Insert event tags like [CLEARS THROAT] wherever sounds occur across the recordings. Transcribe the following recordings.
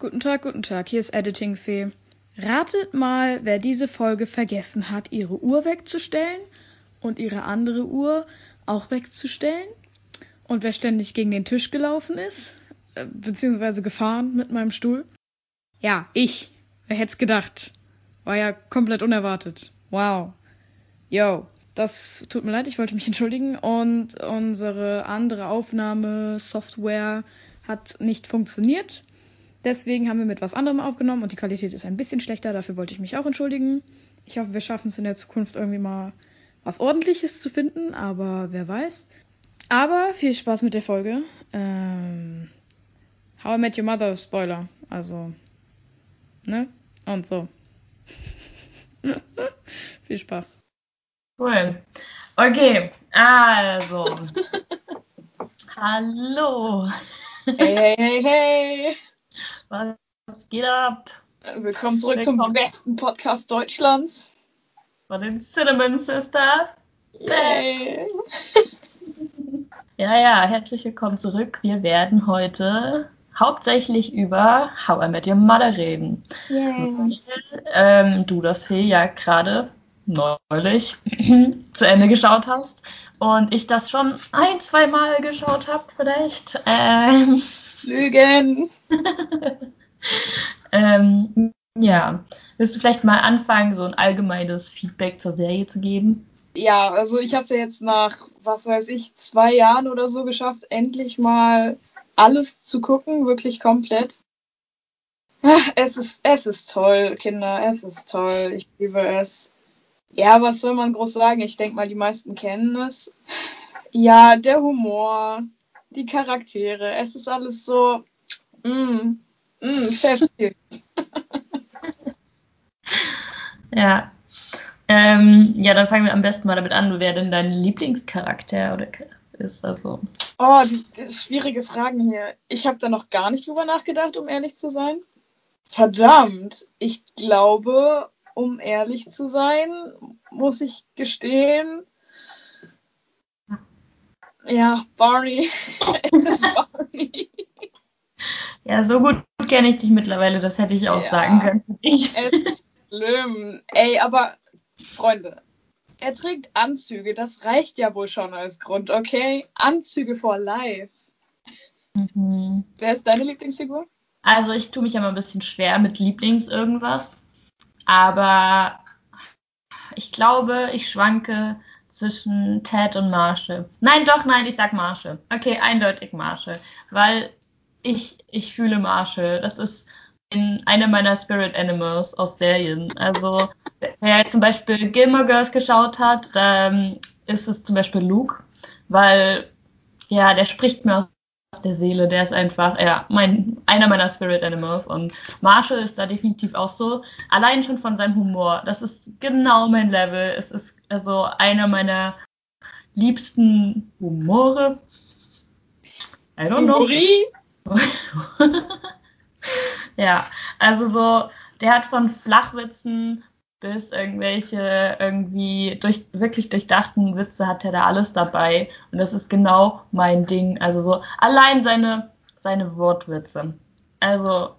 Guten Tag, guten Tag, hier ist Editing Fee. Ratet mal, wer diese Folge vergessen hat, ihre Uhr wegzustellen und ihre andere Uhr auch wegzustellen und wer ständig gegen den Tisch gelaufen ist, äh, beziehungsweise gefahren mit meinem Stuhl. Ja, ich. Wer hätte es gedacht? War ja komplett unerwartet. Wow. Yo, das tut mir leid, ich wollte mich entschuldigen und unsere andere Aufnahmesoftware hat nicht funktioniert. Deswegen haben wir mit was anderem aufgenommen und die Qualität ist ein bisschen schlechter. Dafür wollte ich mich auch entschuldigen. Ich hoffe, wir schaffen es in der Zukunft irgendwie mal was Ordentliches zu finden, aber wer weiß. Aber viel Spaß mit der Folge. Ähm, How I Met Your Mother Spoiler. Also, ne? Und so. [LAUGHS] viel Spaß. Cool. Okay, also. [LAUGHS] Hallo. Hey, hey, hey, hey. Was geht ab? Willkommen zurück Willkommen. zum besten Podcast Deutschlands. Von den Cinnamon Sisters. Yay. ja, ja, herzlich willkommen zurück. Wir werden heute hauptsächlich über How I Met Your Mother reden. Yay. Weil ähm, du das Phil ja gerade neulich [CLEARS THROAT] zu Ende geschaut hast und ich das schon ein, zwei Mal geschaut habe vielleicht. Ähm, Lügen. [LAUGHS] ähm, ja, willst du vielleicht mal anfangen, so ein allgemeines Feedback zur Serie zu geben? Ja, also ich habe es ja jetzt nach, was weiß ich, zwei Jahren oder so geschafft, endlich mal alles zu gucken, wirklich komplett. [LAUGHS] Es ist, es ist toll, Kinder, es ist toll. Ich liebe es. Ja, was soll man groß sagen? Ich denke mal, die meisten kennen es. Ja, der Humor, die Charaktere, es ist alles so, mm, mm, Chef. [LAUGHS] ja. Ähm, ja, dann fangen wir am besten mal damit an, wer denn dein Lieblingscharakter oder ist. Also. Oh, die, die schwierige Fragen hier. Ich habe da noch gar nicht drüber nachgedacht, um ehrlich zu sein. Verdammt, ich glaube, um ehrlich zu sein, muss ich gestehen. Ja, Barney. [LAUGHS] [LAUGHS] es ist Barney. Ja, so gut kenne ich dich mittlerweile, das hätte ich auch ja, sagen können. Ich. [LAUGHS] Es schlimm. Ey, aber Freunde, er trägt Anzüge, das reicht ja wohl schon als Grund, okay? Anzüge for life. Mhm. Wer ist deine Lieblingsfigur? Also ich tue mich ja mal ein bisschen schwer mit Lieblings irgendwas. Aber ich glaube, ich schwanke zwischen Ted und Marshall. Nein, doch, nein, ich sag Marshall. Okay, eindeutig Marshall. Weil ich, ich fühle Marshall. Das ist in einer meiner Spirit Animals aus Serien. Also, wer zum Beispiel Gilmore Girls geschaut hat, da ähm, ist es zum Beispiel Luke, weil, ja, der spricht mir aus der Seele. Der ist einfach, ja, mein, einer meiner Spirit Animals. Und Marshall ist da definitiv auch so. Allein schon von seinem Humor. Das ist genau mein Level. Es ist also einer meiner liebsten Humore. I don't know. [LAUGHS] ja, also so, der hat von Flachwitzen bis irgendwelche irgendwie durch, wirklich durchdachten Witze hat er da alles dabei. Und das ist genau mein Ding. Also so allein seine, seine Wortwitze. Also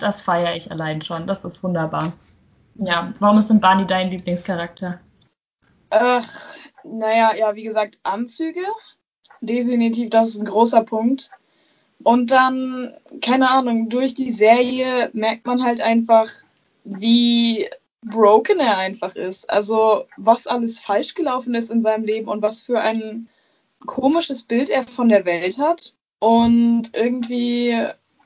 das feiere ich allein schon. Das ist wunderbar. Ja, warum ist denn Barney dein Lieblingscharakter? Ach, naja, ja, wie gesagt, Anzüge. Definitiv, das ist ein großer Punkt. Und dann, keine Ahnung, durch die Serie merkt man halt einfach, wie broken er einfach ist. Also, was alles falsch gelaufen ist in seinem Leben und was für ein komisches Bild er von der Welt hat. Und irgendwie,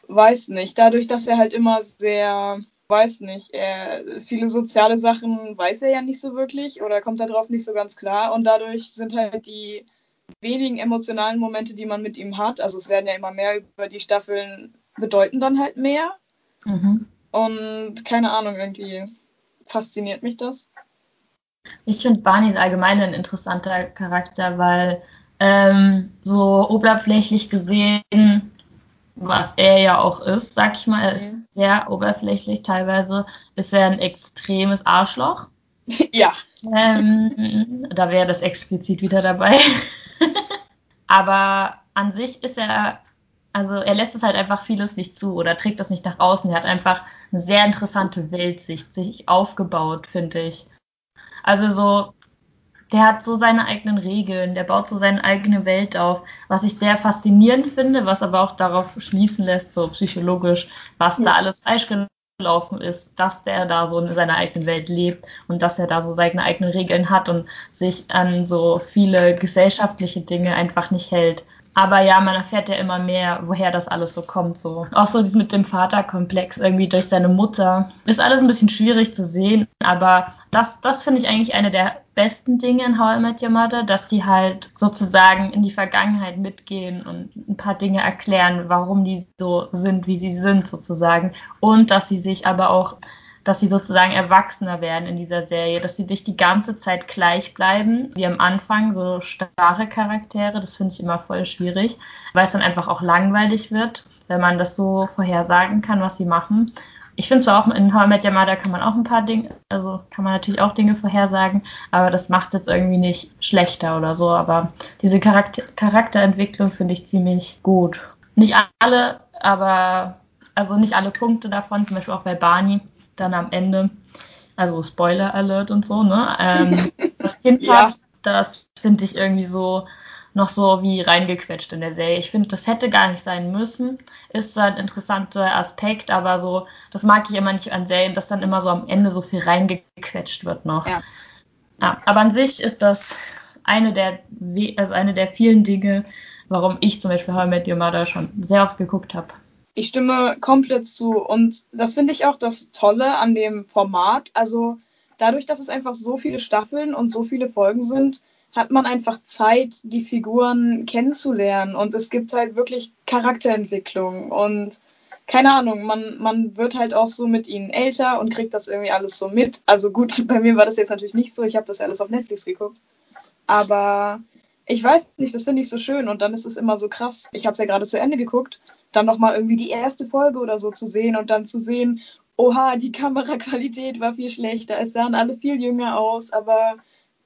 weiß nicht, dadurch, dass er halt immer sehr, weiß nicht, er, viele soziale Sachen weiß er ja nicht so wirklich oder kommt darauf nicht so ganz klar. Und dadurch sind halt die wenigen emotionalen Momente, die man mit ihm hat, also es werden ja immer mehr über die Staffeln, bedeuten dann halt mehr. Mhm. Und keine Ahnung, irgendwie fasziniert mich das. Ich finde Barney allgemein ein interessanter Charakter, weil ähm, so oberflächlich gesehen, was er ja auch ist, sag ich mal, er ist mhm. sehr oberflächlich teilweise, ist er ein extremes Arschloch. [LAUGHS] Ja. Ähm, [LAUGHS] da wäre das explizit wieder dabei. [LAUGHS] Aber an sich ist er also er lässt es halt einfach vieles nicht zu oder trägt das nicht nach außen. Er hat einfach eine sehr interessante Weltsicht sich aufgebaut, finde ich. Also so, der hat so seine eigenen Regeln, der baut so seine eigene Welt auf, was ich sehr faszinierend finde, was aber auch darauf schließen lässt, so psychologisch, was ja. da alles falsch gelaufen ist, dass der da so in seiner eigenen Welt lebt und dass er da so seine eigenen Regeln hat und sich an so viele gesellschaftliche Dinge einfach nicht hält. Aber ja, man erfährt ja immer mehr, woher das alles so kommt. So. Auch so dieses mit dem Vaterkomplex irgendwie durch seine Mutter. Ist alles ein bisschen schwierig zu sehen, aber das, das finde ich eigentlich eine der besten Dinge in How I Met Your Mother, dass die halt sozusagen in die Vergangenheit mitgehen und ein paar Dinge erklären, warum die so sind, wie sie sind sozusagen. Und dass sie sich aber auch dass sie sozusagen erwachsener werden in dieser Serie, dass sie nicht die ganze Zeit gleich bleiben, wie am Anfang, so starre Charaktere. Das finde ich immer voll schwierig, weil es dann einfach auch langweilig wird, wenn man das so vorhersagen kann, was sie machen. Ich finde zwar auch in How I Met kann man auch ein paar Dinge, also kann man natürlich auch Dinge vorhersagen, aber das macht es jetzt irgendwie nicht schlechter oder so. Aber diese Charakter Charakterentwicklung finde ich ziemlich gut. Nicht alle, aber also nicht alle Punkte davon, zum Beispiel auch bei Barney dann am Ende, also Spoiler Alert und so, ne? Ähm, [LAUGHS] das Kind ja. das finde ich irgendwie so noch so wie reingequetscht in der Serie. Ich finde, das hätte gar nicht sein müssen. Ist zwar ein interessanter Aspekt, aber so, das mag ich immer nicht an Serien, dass dann immer so am Ende so viel reingequetscht wird noch. Ja. ja aber an sich ist das eine der, also eine der vielen Dinge, warum ich zum Beispiel How I Met Your Mother schon sehr oft geguckt habe. Ich stimme komplett zu. Und das finde ich auch das Tolle an dem Format. Also dadurch, dass es einfach so viele Staffeln und so viele Folgen sind, hat man einfach Zeit, die Figuren kennenzulernen. Und es gibt halt wirklich Charakterentwicklung. Und keine Ahnung, man, man wird halt auch so mit ihnen älter und kriegt das irgendwie alles so mit. Also gut, [LAUGHS] bei mir war das jetzt natürlich nicht so. Ich habe das alles auf Netflix geguckt. Aber ich weiß nicht, das finde ich so schön. Und dann ist es immer so krass. Ich habe es ja gerade zu Ende geguckt dann nochmal irgendwie die erste Folge oder so zu sehen und dann zu sehen, oha, die Kameraqualität war viel schlechter, es sahen alle viel jünger aus, aber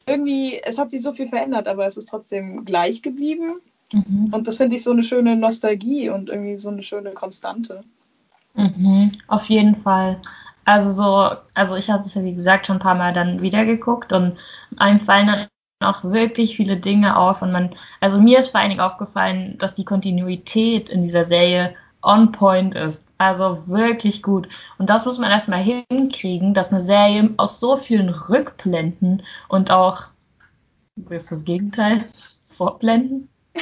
irgendwie, es hat sich so viel verändert, aber es ist trotzdem gleich geblieben. Mhm. Und das finde ich so eine schöne Nostalgie und irgendwie so eine schöne Konstante. Mhm, auf jeden Fall. Also so, also ich habe es ja wie gesagt schon ein paar Mal dann wieder geguckt und einem fallen dann auch wirklich viele Dinge auf und man, also mir ist vor allen Dingen aufgefallen, dass die Kontinuität in dieser Serie on point ist. Also wirklich gut. Und das muss man erstmal hinkriegen, dass eine Serie aus so vielen Rückblenden und auch, ist das Gegenteil? Vorblenden? [LAUGHS]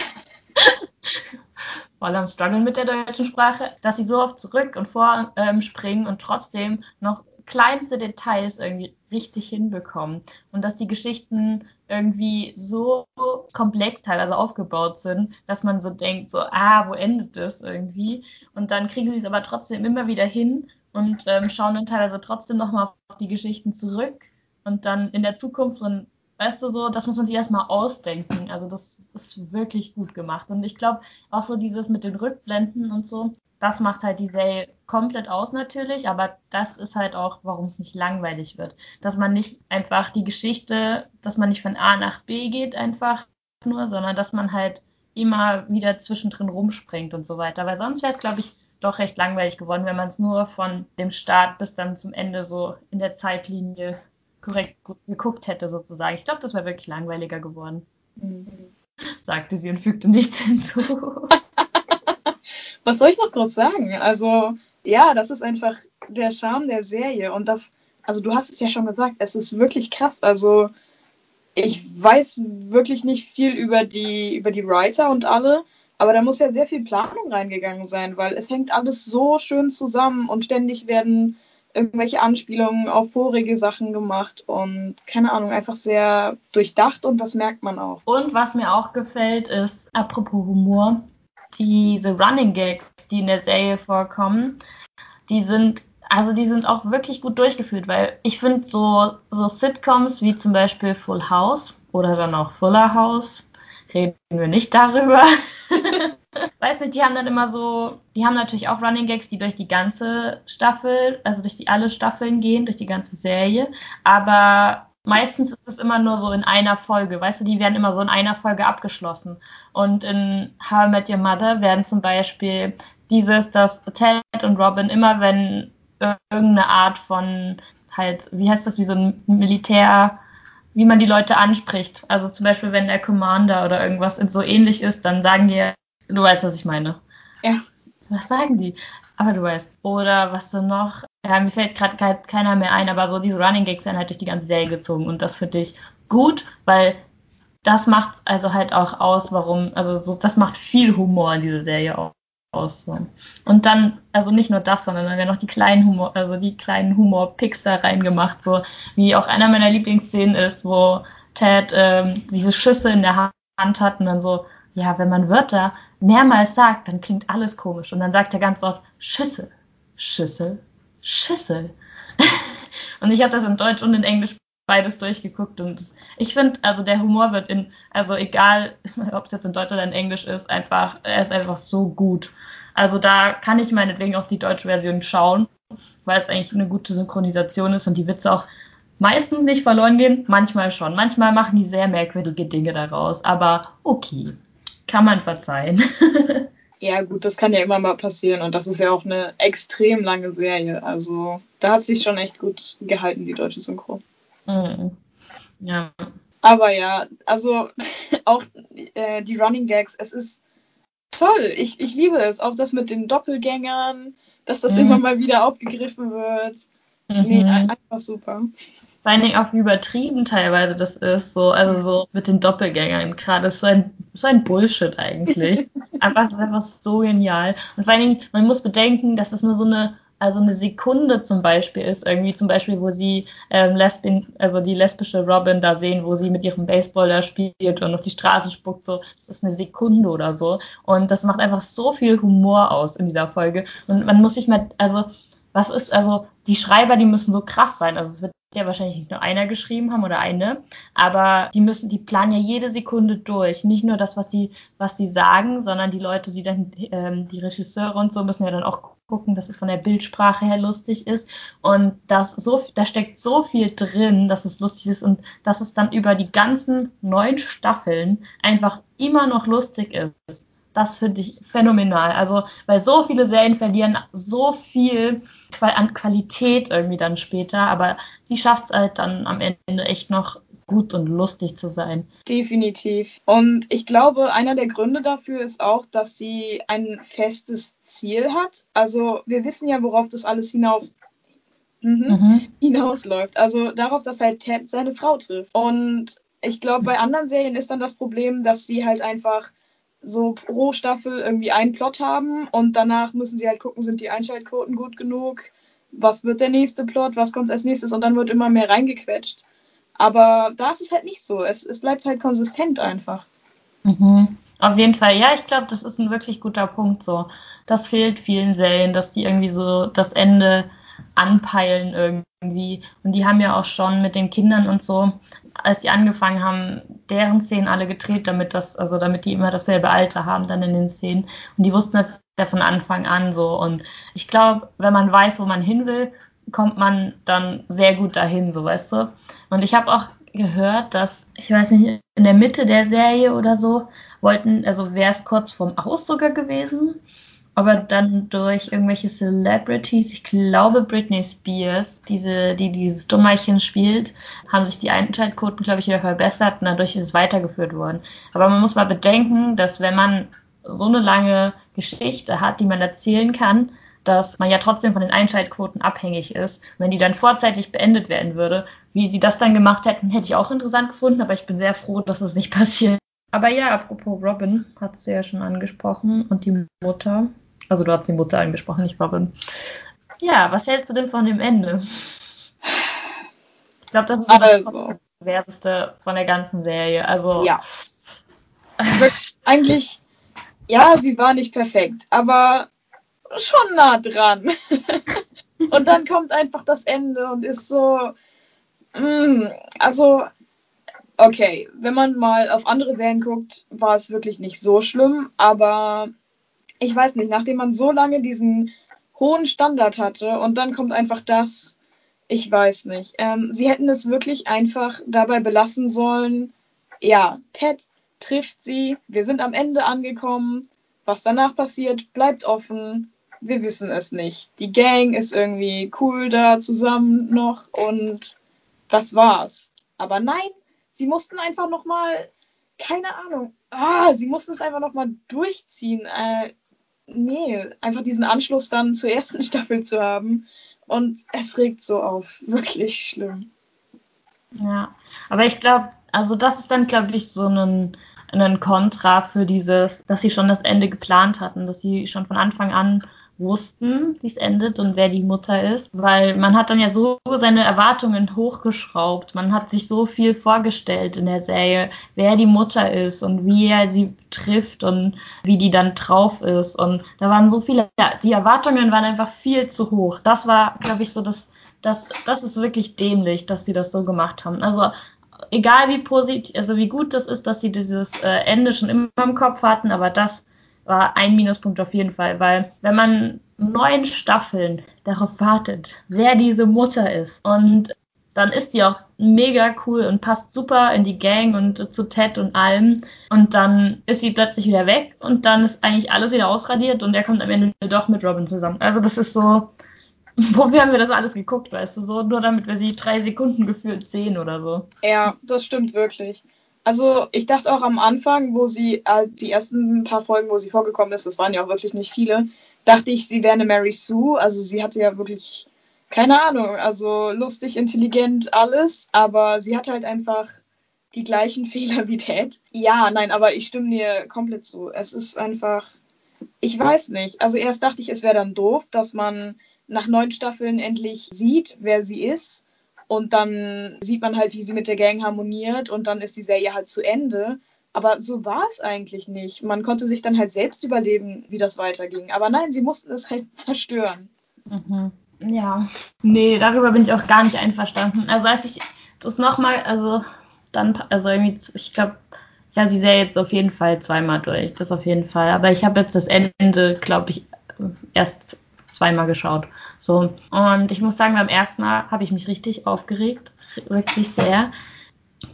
Voll am Struggle mit der deutschen Sprache, dass sie so oft zurück und vorspringen ähm, und trotzdem noch kleinste Details irgendwie richtig hinbekommen und dass die Geschichten irgendwie so komplex teilweise aufgebaut sind, dass man so denkt, so, ah, wo endet das irgendwie? Und dann kriegen sie es aber trotzdem immer wieder hin und ähm, schauen dann teilweise trotzdem nochmal auf die Geschichten zurück und dann in der Zukunft und weißt du so, das muss man sich erstmal ausdenken. Also das ist wirklich gut gemacht. Und ich glaube auch so dieses mit den Rückblenden und so, das macht halt die Serie komplett aus natürlich, aber das ist halt auch, warum es nicht langweilig wird. Dass man nicht einfach die Geschichte, dass man nicht von A nach B geht einfach nur, sondern dass man halt immer wieder zwischendrin rumspringt und so weiter. Weil sonst wäre es, glaube ich, doch recht langweilig geworden, wenn man es nur von dem Start bis dann zum Ende so in der Zeitlinie korrekt geguckt hätte sozusagen. Ich glaube, das wäre wirklich langweiliger geworden. Mhm. Sagte sie und fügte nichts hinzu. [LAUGHS] was soll ich noch groß sagen? Also, ja, das ist einfach der Charme der Serie. Und das, also du hast es ja schon gesagt, es ist wirklich krass. Also, ich weiß wirklich nicht viel über die, über die Writer und alle, aber da muss ja sehr viel Planung reingegangen sein, weil es hängt alles so schön zusammen und ständig werden irgendwelche Anspielungen auf vorige Sachen gemacht und keine Ahnung, einfach sehr durchdacht und das merkt man auch. Und was mir auch gefällt, ist, apropos Humor, diese Running Gags, die in der Serie vorkommen, die sind, also die sind auch wirklich gut durchgeführt, weil ich finde so, so Sitcoms wie zum Beispiel Full House oder dann auch Fuller House, reden wir nicht darüber. [LAUGHS] Weiß nicht, die haben dann immer so, die haben natürlich auch Running Gags, die durch die ganze Staffel, also durch die alle Staffeln gehen, durch die ganze Serie, aber meistens ist es immer nur so in einer Folge. Weißt du, die werden immer so in einer Folge abgeschlossen. Und in How I Met Your Mother werden zum Beispiel dieses, dass Ted und Robin immer, wenn irgendeine Art von halt, wie heißt das, wie so ein Militär, wie man die Leute anspricht. Also zum Beispiel, wenn der Commander oder irgendwas so ähnlich ist, dann sagen die, du weißt, was ich meine. Ja. Was sagen die? Aber du weißt. Oder was denn noch? Ja, mir fällt gerade keiner mehr ein, aber so diese Running Gags werden halt durch die ganze Serie gezogen und das finde ich gut, weil das macht also halt auch aus, warum, also so, das macht viel Humor in dieser Serie auch aus. So. Und dann, also nicht nur das, sondern dann werden noch die kleinen Humor, also die kleinen Humor-Picks reingemacht, so wie auch einer meiner Lieblingsszenen ist, wo Ted ähm, diese Schüsse in der Hand hat und dann so, ja, wenn man Wörter mehrmals sagt, dann klingt alles komisch. Und dann sagt er ganz oft Schüssel, Schüssel, Schüssel. [LAUGHS] und ich habe das in Deutsch und in Englisch beides durchgeguckt und ich finde, also der Humor wird in, also egal, [LAUGHS] ob es jetzt in Deutsch oder in Englisch ist, einfach, er ist einfach so gut. Also da kann ich meinetwegen auch die deutsche Version schauen, weil es eigentlich eine gute Synchronisation ist und die Witze auch meistens nicht verloren gehen, manchmal schon. Manchmal machen die sehr merkwürdige Dinge daraus, aber okay, kann man verzeihen. [LAUGHS] Ja, gut, das kann ja immer mal passieren und das ist ja auch eine extrem lange Serie. Also da hat sich schon echt gut gehalten, die deutsche Synchro. Mhm. Ja. Aber ja, also [LAUGHS] auch äh, die Running Gags, es ist toll. Ich, ich liebe es. Auch das mit den Doppelgängern, dass das mhm. immer mal wieder aufgegriffen wird. Mhm. Nee, einfach super. Vor allen Dingen auch wie übertrieben teilweise das ist, so, also so mit den Doppelgängern gerade, so ein, so ein Bullshit eigentlich. [LAUGHS] einfach, einfach so genial. Und vor allen Dingen, man muss bedenken, dass es nur so eine, also eine Sekunde zum Beispiel ist, irgendwie zum Beispiel, wo sie ähm, Lesbien, also die lesbische Robin da sehen, wo sie mit ihrem Baseball da spielt und auf die Straße spuckt, so, das ist eine Sekunde oder so. Und das macht einfach so viel Humor aus in dieser Folge. Und man muss sich mal, also, was ist, also die Schreiber, die müssen so krass sein. Also es wird ja wahrscheinlich nicht nur einer geschrieben haben oder eine, aber die müssen, die planen ja jede Sekunde durch. Nicht nur das, was die, was sie sagen, sondern die Leute, die dann, ähm, die Regisseure und so müssen ja dann auch gucken, dass es von der Bildsprache her lustig ist. Und das so, da steckt so viel drin, dass es lustig ist und dass es dann über die ganzen neun Staffeln einfach immer noch lustig ist. Das finde ich phänomenal. Also, weil so viele Serien verlieren so viel an Qualität irgendwie dann später, aber die schafft es halt dann am Ende echt noch gut und lustig zu sein. Definitiv. Und ich glaube, einer der Gründe dafür ist auch, dass sie ein festes Ziel hat. Also wir wissen ja, worauf das alles hinauf mhm. Mhm. hinausläuft. Also darauf, dass halt Ted seine Frau trifft. Und ich glaube, bei anderen Serien ist dann das Problem, dass sie halt einfach so pro Staffel irgendwie einen Plot haben und danach müssen sie halt gucken, sind die Einschaltquoten gut genug, was wird der nächste Plot, was kommt als nächstes und dann wird immer mehr reingequetscht. Aber da ist es halt nicht so. Es, es bleibt halt konsistent einfach. Mhm. Auf jeden Fall, ja, ich glaube, das ist ein wirklich guter Punkt so. Das fehlt vielen Serien, dass die irgendwie so das Ende anpeilen irgendwie. Und die haben ja auch schon mit den Kindern und so, als die angefangen haben, deren Szenen alle gedreht, damit das, also damit die immer dasselbe Alter haben dann in den Szenen. Und die wussten das ja von Anfang an so. Und ich glaube, wenn man weiß, wo man hin will, kommt man dann sehr gut dahin, so weißt du. Und ich habe auch gehört, dass, ich weiß nicht, in der Mitte der Serie oder so, wollten, also wäre es kurz vorm Aus sogar gewesen, aber dann durch irgendwelche Celebrities, ich glaube Britney Spears, diese, die dieses Dummerchen spielt, haben sich die Einschaltquoten, glaube ich, wieder verbessert und dadurch ist es weitergeführt worden. Aber man muss mal bedenken, dass wenn man so eine lange Geschichte hat, die man erzählen kann, dass man ja trotzdem von den Einschaltquoten abhängig ist. wenn die dann vorzeitig beendet werden würde, wie sie das dann gemacht hätten, hätte ich auch interessant gefunden, aber ich bin sehr froh, dass es das nicht [LAUGHS] passiert. Aber ja, apropos Robin, hat sie ja schon angesprochen und die Mutter. Also du hast die Mutter angesprochen, nicht Robin. Ja, was hältst du denn von dem Ende? Ich glaube, das ist also. das Kontroverseste von der ganzen Serie. Also ja. [LAUGHS] Eigentlich, ja, sie war nicht perfekt, aber schon nah dran. [LAUGHS] und dann kommt einfach das Ende und ist so, mm, also okay, wenn man mal auf andere Serien guckt, war es wirklich nicht so schlimm, aber ich weiß nicht, nachdem man so lange diesen hohen Standard hatte und dann kommt einfach das, Ich weiß nicht. Ähm, sie hätten es wirklich einfach dabei belassen sollen. Ja, Ted trifft sie. Wir sind am Ende angekommen. Was danach passiert, bleibt offen. Wir wissen es nicht. Die Gang ist irgendwie cool da zusammen noch und das war's. Aber nein, sie mussten einfach noch mal, keine Ahnung, ah, sie mussten es einfach noch mal durchziehen. Äh, nee, einfach diesen Anschluss dann zur ersten [LAUGHS] Staffel zu haben. Und es regt so auf. Wirklich schlimm. Ja, aber ich glaube, also das ist dann, glaube ich, so ein, ein Kontra für dieses, dass sie schon das Ende geplant hatten, dass sie schon von Anfang an wussten, wie es endet und wer die Mutter ist, weil man hat dann ja so seine Erwartungen hochgeschraubt. Man hat sich so viel vorgestellt in der Serie, wer die Mutter ist und wie er sie trifft und wie die dann drauf ist. Und da waren so viele, ja, die Erwartungen waren einfach viel zu hoch. Das war, glaube ich, so das, das, das ist wirklich dämlich, dass sie das so gemacht haben. Also egal wie positiv, also wie gut das ist, dass sie dieses äh, Ende schon immer im Kopf hatten, aber das war ein Minuspunkt auf jeden Fall, weil wenn man neun Staffeln darauf wartet, wer diese Mutter ist und dann ist die auch mega cool und passt super in die Gang und zu Ted und allem. Und dann ist sie plötzlich wieder weg und dann ist eigentlich alles wieder ausradiert und er kommt am Ende doch mit Robin zusammen. Also das ist so, [LAUGHS] wofür haben wir das alles geguckt, weißt du, so nur damit wir sie drei Sekunden gefühlt sehen oder so. Ja, das stimmt wirklich. Also ich dachte auch am Anfang, wo sie, äh, die ersten paar Folgen, wo sie vorgekommen ist, das waren ja auch wirklich nicht viele, dachte ich, sie wäre eine Mary Sue. Also sie hatte ja wirklich, keine Ahnung, also lustig, intelligent, alles, aber sie hat halt einfach die gleichen [LAUGHS] Fehler wie Ted. Ja, nein, aber ich stimme dir komplett zu. Es ist einfach, ich weiß nicht. Also erst dachte ich, es wäre dann doof, dass man nach neun Staffeln endlich sieht, wer sie ist und dann sieht man halt, wie sie mit der Gang harmoniert und dann ist die Serie halt zu Ende. Aber so war es eigentlich nicht. Man konnte sich dann halt selbst überleben, wie das weiterging. Aber nein, sie mussten es halt [LAUGHS] zerstören. Mhm. Ja, nee, darüber bin ich auch gar nicht einverstanden. Also als ich das nochmal, also dann, also irgendwie, ich glaube, ich habe die Serie jetzt auf jeden Fall zweimal durch, das auf jeden Fall. Aber ich habe jetzt das Ende, glaube ich, erst zweimal geschaut. So. Und ich muss sagen, beim ersten Mal habe ich mich richtig aufgeregt. Wirklich sehr.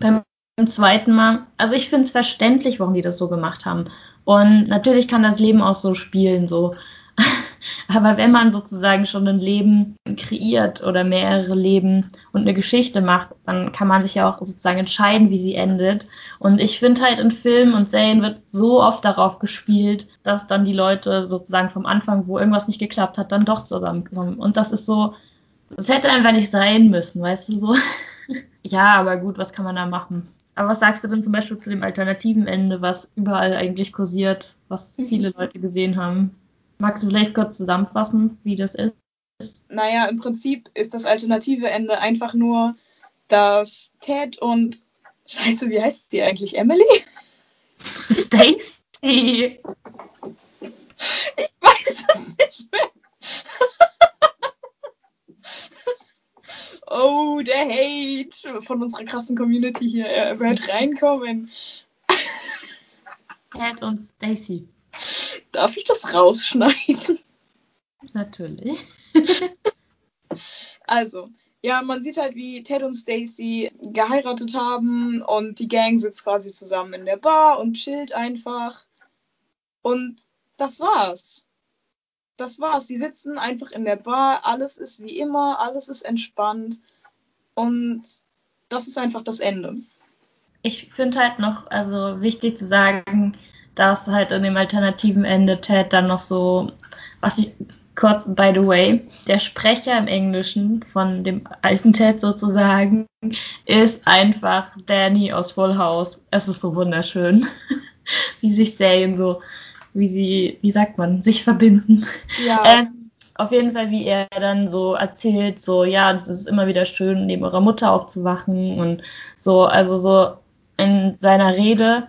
Beim zweiten Mal, also ich finde es verständlich, warum die das so gemacht haben. Und natürlich kann das Leben auch so spielen, so. [LAUGHS] [LAUGHS] Aber wenn man sozusagen schon ein Leben kreiert oder mehrere Leben und eine Geschichte macht, dann kann man sich ja auch sozusagen entscheiden, wie sie endet. Und ich finde halt in Filmen und Serien wird so oft darauf gespielt, dass dann die Leute sozusagen vom Anfang, wo irgendwas nicht geklappt hat, dann doch zusammenkommen. Und das ist so, das hätte einfach nicht sein müssen, weißt du so. [LAUGHS] ja, aber gut, was kann man da machen? Aber was sagst du denn zum Beispiel zu dem alternativen Ende, was überall eigentlich kursiert, was viele Leute gesehen haben? Magst du vielleicht kurz zusammenfassen, wie das ist? Naja, im Prinzip ist das alternative Ende einfach nur, dass Ted und Scheiße, wie heißt sie eigentlich? Emily? Stacy. Ich weiß es nicht mehr. oh, der Hate von unserer krassen Community hier. Er wird reinkommen. Ted und Stacy. Darf ich das rausschneiden? Natürlich. [LAUGHS] also, ja, man sieht halt, wie Ted und Stacy geheiratet haben und die Gang sitzt quasi zusammen in der Bar und chillt einfach. Und das war's. Das war's. Die sitzen einfach in der Bar, alles ist wie immer, alles ist entspannt und das ist einfach das Ende. Ich finde halt noch, also wichtig zu sagen, dass halt in dem alternativen Ende Ted dann noch so, was ich kurz, by the way, der Sprecher im Englischen von dem alten Ted sozusagen ist einfach Danny aus Full House. Es ist so wunderschön, [LAUGHS] wie sich Serien so, wie sie, wie sagt man, sich verbinden. Ja. Ähm, auf jeden Fall, wie er dann so erzählt, so, ja, es ist immer wieder schön, neben eurer Mutter aufzuwachen und so, also so in seiner Rede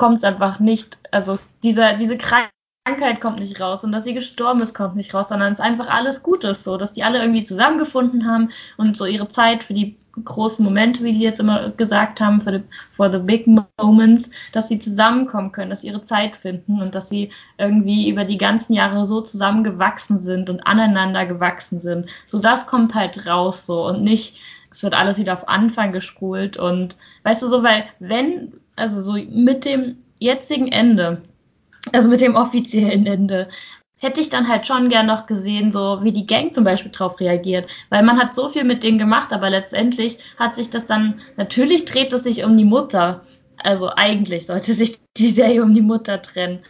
kommt es einfach nicht, also dieser, diese Krankheit kommt nicht raus und dass sie gestorben ist, kommt nicht raus, sondern es ist einfach alles Gutes so, dass die alle irgendwie zusammengefunden haben und so ihre Zeit für die großen Momente, wie die jetzt immer gesagt haben, for the, for the big moments, dass sie zusammenkommen können, dass sie ihre Zeit finden und dass sie irgendwie über die ganzen Jahre so zusammengewachsen sind und aneinander gewachsen sind. So das kommt halt raus so und nicht, es wird alles wieder auf Anfang gespult und weißt du so, weil wenn, also so mit dem jetzigen Ende, also mit dem offiziellen Ende, hätte ich dann halt schon gern noch gesehen, so wie die Gang zum Beispiel drauf reagiert. Weil man hat so viel mit denen gemacht, aber letztendlich hat sich das dann, natürlich dreht es sich um die Mutter. Also eigentlich sollte sich die Serie um die Mutter trennen.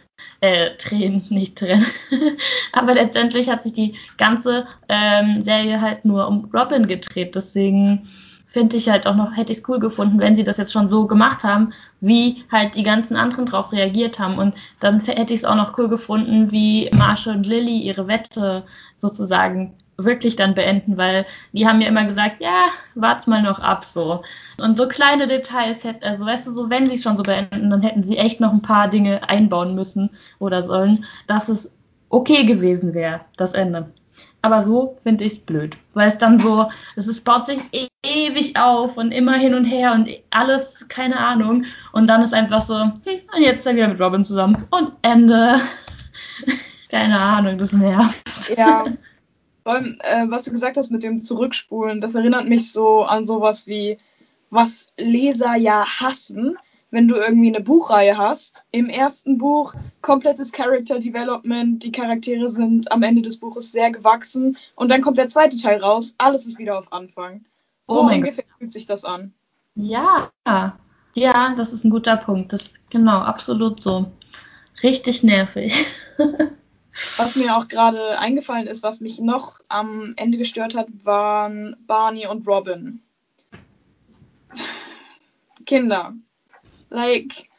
Äh, drehen, [LAUGHS] nicht trennen. [LAUGHS] aber letztendlich hat sich die ganze ähm, Serie halt nur um Robin gedreht. Deswegen finde ich halt auch noch, hätte ich es cool gefunden, wenn sie das jetzt schon so gemacht haben, wie halt die ganzen anderen drauf reagiert haben. Und dann hätte ich es auch noch cool gefunden, wie Marsha und Lilly ihre Wette sozusagen wirklich dann beenden, weil die haben mir immer gesagt, ja, wart's mal noch ab so. Und so kleine Details hätten, also weißt du, so wenn sie es schon so beenden, dann hätten sie echt noch ein paar Dinge einbauen müssen oder sollen, dass es okay gewesen wäre, das Ende. Aber so finde ich es blöd, weil es dann so, es baut sich e ewig auf und immer hin und her und alles, keine Ahnung. Und dann ist einfach so, hm, und jetzt sind wir mit Robin zusammen und Ende. [LAUGHS] keine Ahnung, das nervt. Ja. [LAUGHS] Vor allem, äh, was du gesagt hast mit dem Zurückspulen, das erinnert mich so an sowas wie, was Leser ja hassen, wenn du irgendwie eine Buchreihe hast. Im ersten Buch komplettes Character Development, die Charaktere sind am Ende des Buches sehr gewachsen und dann kommt der zweite Teil raus, alles ist wieder auf Anfang. So oh ungefähr Gott. fühlt sich das an. Ja, ja, das ist ein guter Punkt. Das genau, absolut so. Richtig nervig. [LAUGHS] was mir auch gerade eingefallen ist, was mich noch am Ende gestört hat, waren Barney und Robin. Kinder. Like,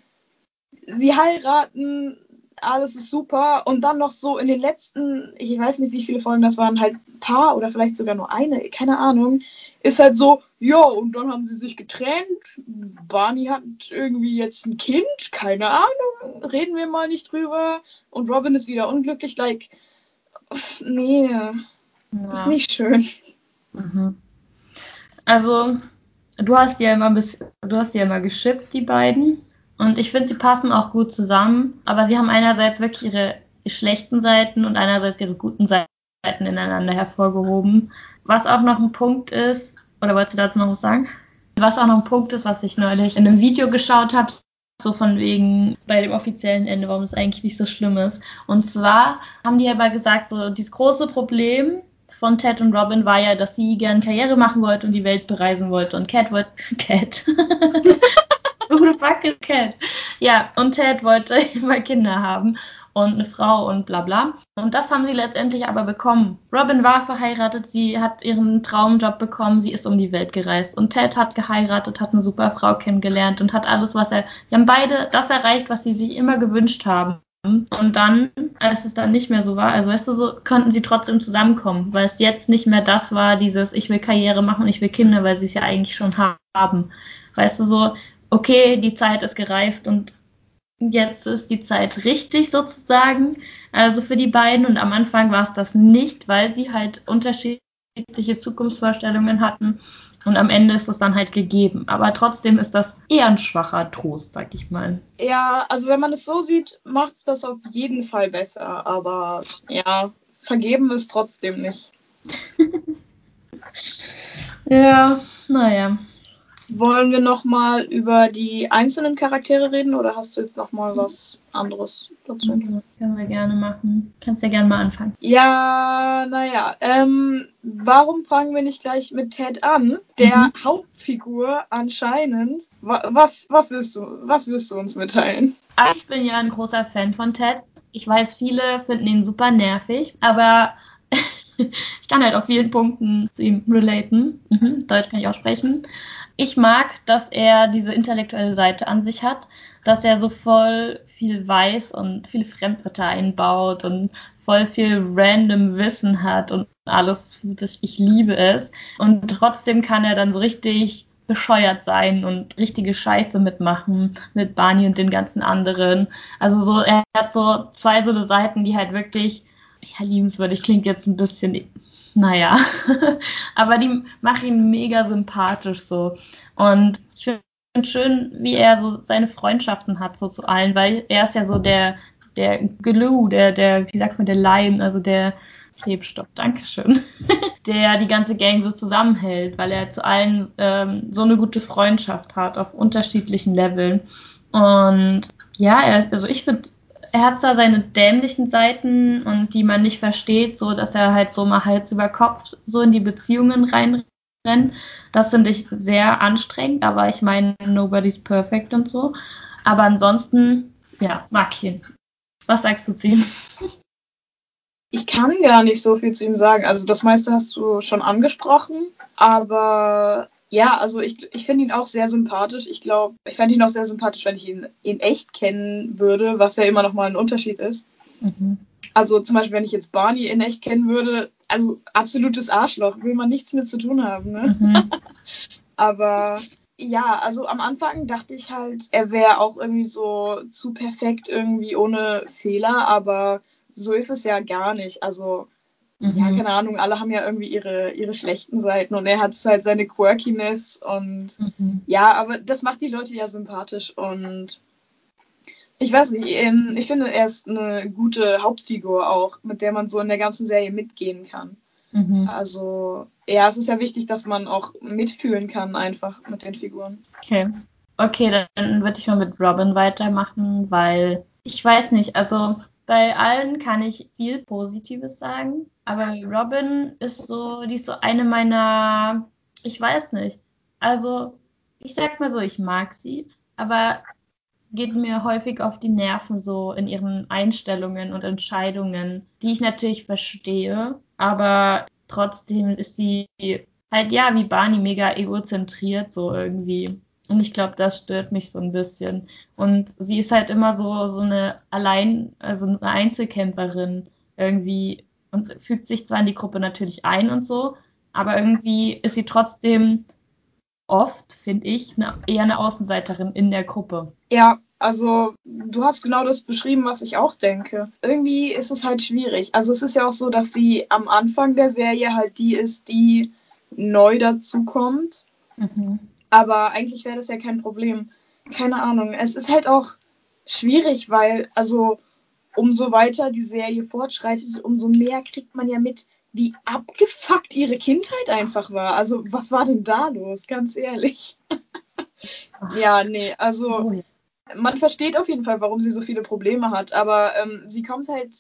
sie heiraten, alles ist super und dann noch so in den letzten, ich weiß nicht, wie viele Folgen das waren, halt ein paar oder vielleicht sogar nur eine, keine Ahnung, ist halt so, ja, und dann haben sie sich getrennt. Barney hat irgendwie jetzt ein Kind, keine Ahnung, reden wir mal nicht drüber. Und Robin ist wieder unglücklich, like, nee, ja. ist nicht schön. Mhm. Also, du hast ja immer bis, du hast ja immer geschippt, die beiden. Und ich finde, sie passen auch gut zusammen. Aber sie haben einerseits wirklich ihre schlechten Seiten und einerseits ihre guten Seiten ineinander hervorgehoben. Was auch noch ein Punkt ist, oder wolltest du dazu noch was sagen? Was auch noch ein Punkt ist, was ich neulich in einem Video geschaut habe, so von wegen bei dem offiziellen Ende, warum es eigentlich nicht so schlimm ist. Und zwar haben die aber gesagt, so dieses große Problem von Ted und Robin war ja, dass sie gern Karriere machen wollte und die Welt bereisen wollte. Und Cat wollte. [LAUGHS] Cat. [LAUGHS] Who the fuck is Cat? Ja, und Ted wollte [LAUGHS] immer Kinder haben und eine Frau und bla bla. Und das haben sie letztendlich aber bekommen. Robin war verheiratet, sie hat ihren Traumjob bekommen, sie ist um die Welt gereist. Und Ted hat geheiratet, hat eine super Frau kennengelernt und hat alles, was er. Sie haben beide das erreicht, was sie sich immer gewünscht haben. Und dann, als es dann nicht mehr so war, also weißt du, so konnten sie trotzdem zusammenkommen, weil es jetzt nicht mehr das war, dieses ich will Karriere machen ich will Kinder, weil sie es ja eigentlich schon haben. Weißt du, so, okay, die Zeit ist gereift und jetzt ist die Zeit richtig sozusagen, also für die beiden. Und am Anfang war es das nicht, weil sie halt unterschiedliche Zukunftsvorstellungen hatten. Und am Ende ist es dann halt gegeben. Aber trotzdem ist das eher ein schwacher Trost, sag ich mal. Ja, also wenn man es so sieht, macht es das auf jeden Fall besser. Aber ja, vergeben ist trotzdem nicht. [LAUGHS] ja, naja. Wollen wir nochmal über die einzelnen Charaktere reden oder hast du jetzt nochmal was anderes dazu? Mhm, können wir gerne machen. Kannst ja gerne mal anfangen. Ja, naja. Ähm, warum fangen wir nicht gleich mit Ted an? Der mhm. Hauptfigur anscheinend. Was, was, willst du, was willst du uns mitteilen? Ich bin ja ein großer Fan von Ted. Ich weiß, viele finden ihn super nervig, aber ich kann halt auf vielen Punkten zu ihm relaten. Mhm, Deutsch kann ich auch sprechen. Ich mag, dass er diese intellektuelle Seite an sich hat, dass er so voll viel weiß und viele Fremdwörter einbaut und voll viel random Wissen hat und alles. Ich liebe es. Und trotzdem kann er dann so richtig bescheuert sein und richtige Scheiße mitmachen mit Barney und den ganzen anderen. Also so, er hat so zwei so eine Seiten, die halt wirklich, ja, liebenswürdig klingt jetzt ein bisschen, naja, [LAUGHS] aber die machen ihn mega sympathisch so. Und ich finde schön, wie er so seine Freundschaften hat so zu allen, weil er ist ja so der, der Glue, der, der, wie sagt man, der Leim, also der, Klebstoff, Dankeschön, [LAUGHS] der die ganze Gang so zusammenhält, weil er zu allen ähm, so eine gute Freundschaft hat auf unterschiedlichen Leveln. Und ja, er, also ich finde, er hat zwar seine dämlichen Seiten und die man nicht versteht, so dass er halt so mal Hals über Kopf so in die Beziehungen reinrennt. Das finde ich sehr anstrengend, aber ich meine, nobody's perfect und so. Aber ansonsten, ja, mag ich ihn. Was sagst du zu ihm? Ich kann gar nicht so viel zu ihm sagen. Also das meiste hast du schon angesprochen, aber ja, also ich, ich finde ihn auch sehr sympathisch. Ich glaube, ich fände ihn auch sehr sympathisch, wenn ich ihn in echt kennen würde, was ja immer noch mal ein Unterschied ist. Mhm. Also zum Beispiel, wenn ich jetzt Barney in echt kennen würde, also absolutes Arschloch, will man nichts mit zu tun haben. Ne? Mhm. [LAUGHS] aber ja, also am Anfang dachte ich halt, er wäre auch irgendwie so zu perfekt, irgendwie ohne Fehler, aber so ist es ja gar nicht. Also, mhm. ja, keine Ahnung, alle haben ja irgendwie ihre, ihre schlechten Seiten und er hat halt seine Quirkiness und mhm. ja, aber das macht die Leute ja sympathisch und ich weiß nicht, ähm, ich finde, er ist eine gute Hauptfigur auch, mit der man so in der ganzen Serie mitgehen kann. Mhm. Also, ja, es ist ja wichtig, dass man auch mitfühlen kann, einfach mit den Figuren. Okay. Okay, dann würde ich mal mit Robin weitermachen, weil ich weiß nicht, also bei allen kann ich viel Positives sagen, aber Robin ist so, die ist so eine meiner, ich weiß nicht. Also, ich sag mal so, ich mag sie, aber geht mir häufig auf die Nerven so in ihren Einstellungen und Entscheidungen, die ich natürlich verstehe, aber trotzdem ist sie halt ja wie Barney mega egozentriert so irgendwie. Und ich glaube, das stört mich so ein bisschen. Und sie ist halt immer so, so eine allein, also eine Einzelkämpferin irgendwie und fügt sich zwar in die Gruppe natürlich ein und so, aber irgendwie ist sie trotzdem oft, finde ich, eine, eher eine Außenseiterin in der Gruppe. Ja, also du hast genau das beschrieben, was ich auch denke. Irgendwie ist es halt schwierig. Also es ist ja auch so, dass sie am Anfang der Serie halt die ist, die neu dazukommt. Mhm. Aber eigentlich wäre das ja kein Problem. Keine Ahnung. Es ist halt auch schwierig, weil, also, umso weiter die Serie fortschreitet, umso mehr kriegt man ja mit, wie abgefuckt ihre Kindheit einfach war. Also, was war denn da los? Ganz ehrlich. [LAUGHS] ja, nee, also, man versteht auf jeden Fall, warum sie so viele Probleme hat, aber ähm, sie kommt halt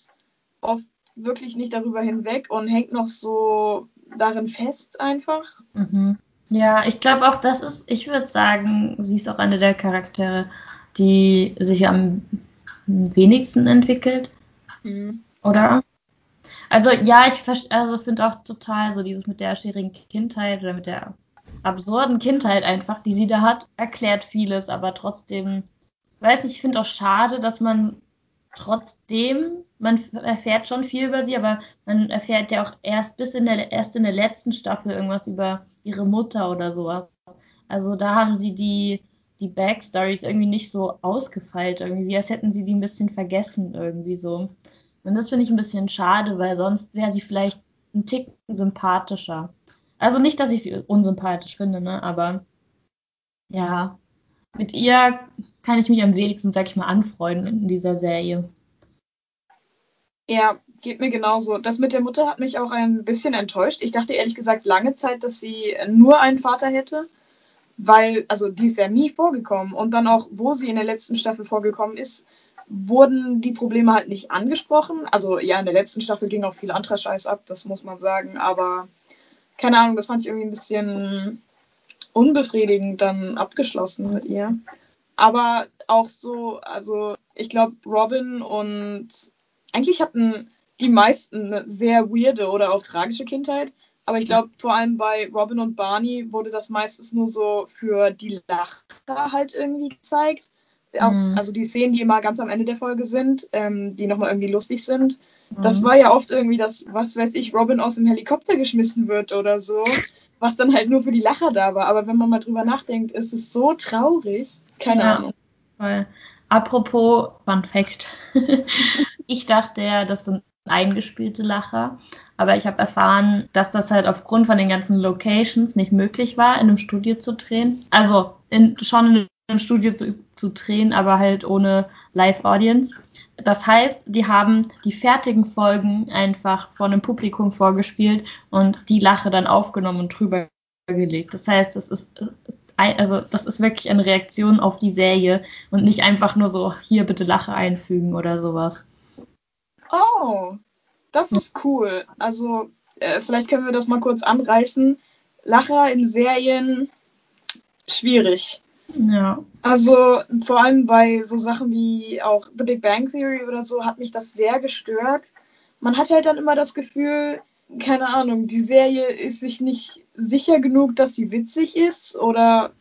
oft wirklich nicht darüber hinweg und hängt noch so darin fest einfach. Mhm. Ja, ich glaube auch, das ist, ich würde sagen, sie ist auch eine der Charaktere, die sich am wenigsten entwickelt. Mhm. Oder? Also ja, ich also finde auch total so dieses mit der schwierigen Kindheit oder mit der absurden Kindheit einfach, die sie da hat, erklärt vieles, aber trotzdem, weiß nicht, ich finde auch schade, dass man trotzdem, man erfährt schon viel über sie, aber man erfährt ja auch erst bis in der erst in der letzten Staffel irgendwas über ihre Mutter oder sowas. Also da haben sie die, die Backstories irgendwie nicht so ausgefeilt, irgendwie, als hätten sie die ein bisschen vergessen, irgendwie so. Und das finde ich ein bisschen schade, weil sonst wäre sie vielleicht ein Tick sympathischer. Also nicht, dass ich sie unsympathisch finde, ne, aber ja, mit ihr kann ich mich am wenigsten, sag ich mal, anfreunden in dieser Serie. Ja, geht mir genauso. Das mit der Mutter hat mich auch ein bisschen enttäuscht. Ich dachte ehrlich gesagt lange Zeit, dass sie nur einen Vater hätte, weil, also die ist ja nie vorgekommen. Und dann auch, wo sie in der letzten Staffel vorgekommen ist, wurden die Probleme halt nicht angesprochen. Also ja, in der letzten Staffel ging auch viel anderer Scheiß ab, das muss man sagen. Aber keine Ahnung, das fand ich irgendwie ein bisschen unbefriedigend dann abgeschlossen mit ihr. Aber auch so, also ich glaube, Robin und eigentlich hatten die meisten eine sehr weirde oder auch tragische Kindheit. Aber ich glaube, vor allem bei Robin und Barney wurde das meistens nur so für die Lacher halt irgendwie gezeigt. Mhm. Also die Szenen, die immer ganz am Ende der Folge sind, ähm, die nochmal irgendwie lustig sind. Mhm. Das war ja oft irgendwie das, was weiß ich, Robin aus dem Helikopter geschmissen wird oder so. was dann halt nur für die Lacher da war. Aber wenn man mal drüber nachdenkt, ist es so traurig. Keine Ja. Ahnung. Weil, apropos Fun Fact. [LAUGHS] ich dachte ja, das sind eingespielte Lacher, aber ich habe erfahren, dass das halt aufgrund von den ganzen Locations nicht möglich war, in einem Studio zu drehen. Also in, schon in einem Studio zu, zu drehen, aber halt ohne Live-Audience. Das heißt, die haben die fertigen Folgen einfach vor einem Publikum vorgespielt und die Lache dann aufgenommen und drüber gelegt. Das heißt, das ist äh, also das ist wirklich eine Reaktion auf die Serie und nicht einfach nur so hier bitte Lache einfügen oder sowas. Oh, das ist cool. Also, äh, vielleicht können wir das mal kurz anreißen. Lacher in Serien, schwierig. Ja. Also, vor allem bei so Sachen wie auch The Big Bang Theory oder so, hat mich das sehr gestört. Man hat halt dann immer das Gefühl, keine Ahnung, die Serie ist sich nicht sicher genug, dass sie witzig ist oder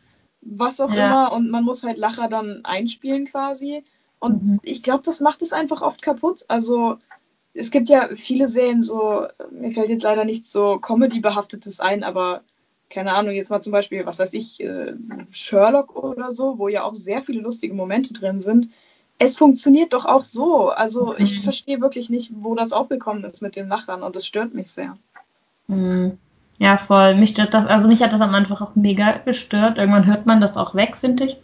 was auch Ja. immer und man muss halt Lacher dann einspielen quasi. Und Mhm. ich glaube, das macht es einfach oft kaputt. Also es gibt ja viele Serien so, mir fällt jetzt leider nichts so Comedy-behaftetes ein, aber keine Ahnung, jetzt mal zum Beispiel, was weiß ich, äh, Sherlock oder so, wo ja auch sehr viele lustige Momente drin sind. Es funktioniert doch auch so. Also ich Mhm. verstehe wirklich nicht, wo das aufgekommen ist mit dem Lachern und es stört mich sehr. Mhm. Ja, voll. Mich stört das, also mich hat das am Anfang auch mega gestört. Irgendwann hört man das auch weg, finde ich.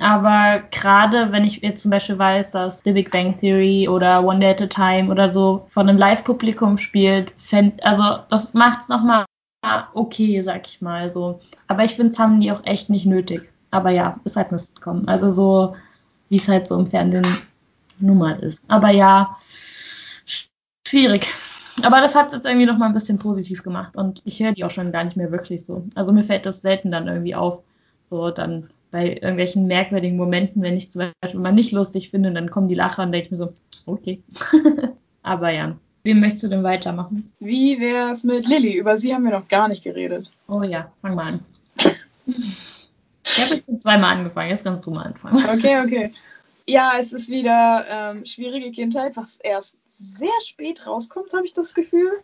Aber gerade wenn ich jetzt zum Beispiel weiß, dass The Big Bang Theory oder One Day at a Time oder so von einem Live-Publikum spielt, fänd, also das macht es nochmal okay, sag ich mal so. Aber ich finde, es haben die auch echt nicht nötig. Aber ja, ist halt eine Sitcom. Also so, wie es halt so im Fernsehen nun mal ist. Aber ja, sch- schwierig. Aber das hat es jetzt irgendwie nochmal ein bisschen positiv gemacht und ich höre die auch schon gar nicht mehr wirklich so. Also mir fällt das selten dann irgendwie auf. So dann bei irgendwelchen merkwürdigen Momenten, wenn ich zum Beispiel mal nicht lustig finde, dann kommen die Lacher und denke ich mir so, okay. [LAUGHS] Aber ja, wem möchtest du denn weitermachen? Wie wäre es mit Lilly? Über sie haben wir noch gar nicht geredet. Oh ja, fang mal an. Ich habe jetzt zweimal angefangen, jetzt kannst du mal anfangen. Okay, okay. Ja, es ist wieder ähm, schwierige Kindheit, was erst sehr spät rauskommt, habe ich das Gefühl.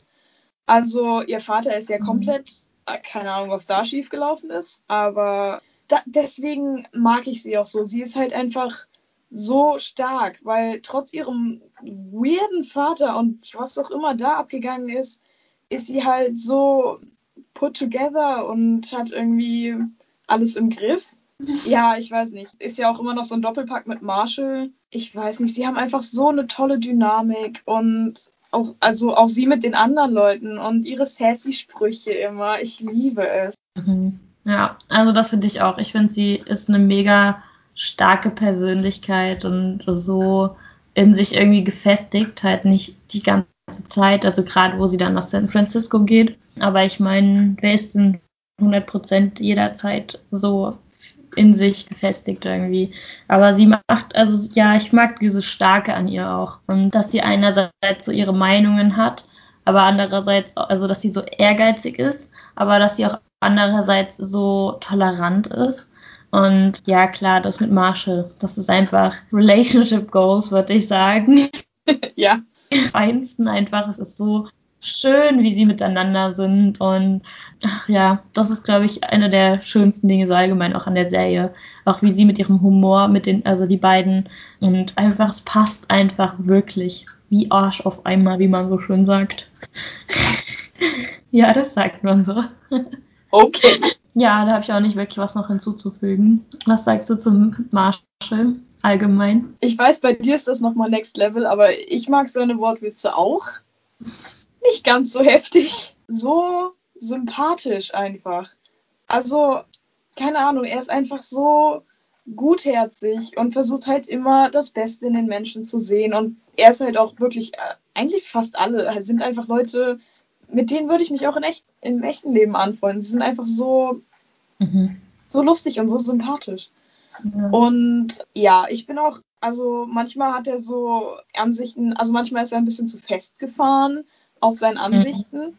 Also, ihr Vater ist ja Mhm. komplett, äh, keine Ahnung, was da schiefgelaufen ist, aber da, deswegen mag ich sie auch so. Sie ist halt einfach so stark, weil trotz ihrem weirden Vater und was auch immer da abgegangen ist, ist sie halt so put together und hat irgendwie alles im Griff. Ja, ich weiß nicht. Ist ja auch immer noch so ein Doppelpack mit Marshall. Ich weiß nicht, sie haben einfach so eine tolle Dynamik und auch, also auch sie mit den anderen Leuten und ihre sassy Sprüche immer. Ich liebe es. Mhm. Ja, also das finde ich auch. Ich finde, sie ist eine mega starke Persönlichkeit und so in sich irgendwie gefestigt, halt nicht die ganze Zeit, also gerade wo sie dann nach San Francisco geht. Aber ich meine, wer ist denn 100% jederzeit so in sich gefestigt irgendwie. Aber sie macht, also ja, ich mag dieses Starke an ihr auch. Und dass sie einerseits so ihre Meinungen hat, aber andererseits, also dass sie so ehrgeizig ist, aber dass sie auch andererseits so tolerant ist. Und ja, klar, das mit Marshall, das ist einfach Relationship Goals, würde ich sagen. Ja. Feinsten einfach, es ist so schön, wie sie miteinander sind. Und ach ja, das ist, glaube ich, eine der schönsten Dinge so allgemein auch an der Serie. Auch wie sie mit ihrem Humor, mit den, also die beiden, und einfach, es passt einfach wirklich wie Arsch auf einmal, wie man so schön sagt. [LAUGHS] ja, das sagt man so. [LAUGHS] Okay. Ja, da habe ich auch nicht wirklich was noch hinzuzufügen. Was sagst du zum Marshall allgemein? Ich weiß, bei dir ist das nochmal Next Level, aber ich mag seine Wortwitze auch. Nicht ganz so heftig. So sympathisch einfach. Also, keine Ahnung, er ist einfach so gutherzig und versucht halt immer das Beste in den Menschen zu sehen. Und er ist halt auch wirklich, äh, eigentlich fast alle, sind einfach Leute, mit denen würde ich mich auch in echt, im echten Leben anfreunden. Sie sind einfach so, Mhm. so lustig und so sympathisch. Ja. Und ja, ich bin auch, also manchmal hat er so Ansichten, also manchmal ist er ein bisschen zu festgefahren auf seinen Ansichten.